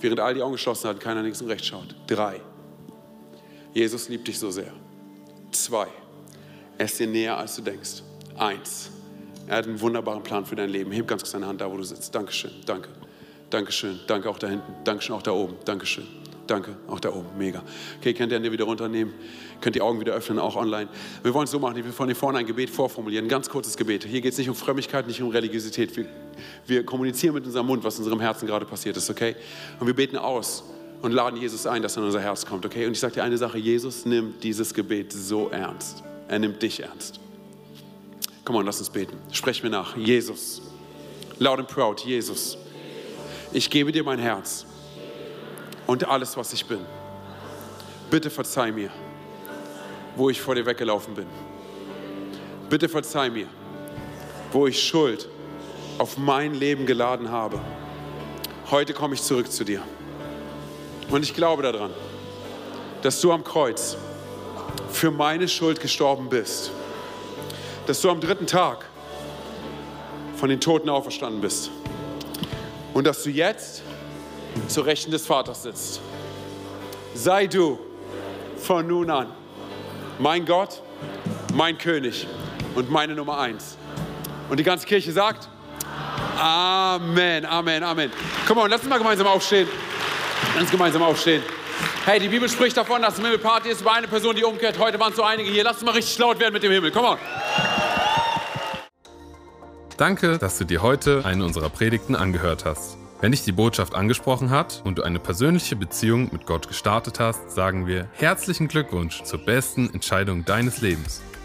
während all die Augen geschlossen hatten, keiner links und rechts schaut. Drei. Jesus liebt dich so sehr. Zwei. Er ist dir näher, als du denkst. Eins. Er hat einen wunderbaren Plan für dein Leben. Heb ganz kurz deine Hand da, wo du sitzt. Dankeschön. Danke. Dankeschön. Danke auch da hinten. Dankeschön auch da oben. Dankeschön. Danke, auch da oben, mega. Okay, könnt ihr Hände wieder runternehmen, könnt die Augen wieder öffnen, auch online. Wir wollen es so machen, will von hier vorne ein Gebet vorformulieren, ein ganz kurzes Gebet. Hier geht es nicht um Frömmigkeit, nicht um Religiosität. Wir, wir kommunizieren mit unserem Mund, was in unserem Herzen gerade passiert ist, okay? Und wir beten aus und laden Jesus ein, dass er in unser Herz kommt, okay? Und ich sage dir eine Sache, Jesus nimmt dieses Gebet so ernst. Er nimmt dich ernst. Komm on, lass uns beten. Sprech mir nach. Jesus. Loud and proud, Jesus. Ich gebe dir mein Herz und alles, was ich bin. Bitte verzeih mir, wo ich vor dir weggelaufen bin. Bitte verzeih mir, wo ich Schuld auf mein Leben geladen habe. Heute komme ich zurück zu dir. Und ich glaube daran, dass du am Kreuz für meine Schuld gestorben bist. Dass du am dritten Tag von den Toten auferstanden bist. Und dass du jetzt zur Rechten des Vaters sitzt. Sei du von nun an mein Gott, mein König und meine Nummer eins. Und die ganze Kirche sagt, Amen, Amen, Amen. Komm on, lass uns mal gemeinsam aufstehen. Lass uns gemeinsam aufstehen. Hey, die Bibel spricht davon, dass es Himmel Party ist über eine Person, die umkehrt. Heute waren es so einige hier. Lass uns mal richtig laut werden mit dem Himmel. Komm on. Danke, dass du dir heute eine unserer Predigten angehört hast. Wenn dich die Botschaft angesprochen hat und du eine persönliche Beziehung mit Gott gestartet hast, sagen wir herzlichen Glückwunsch zur besten Entscheidung deines Lebens.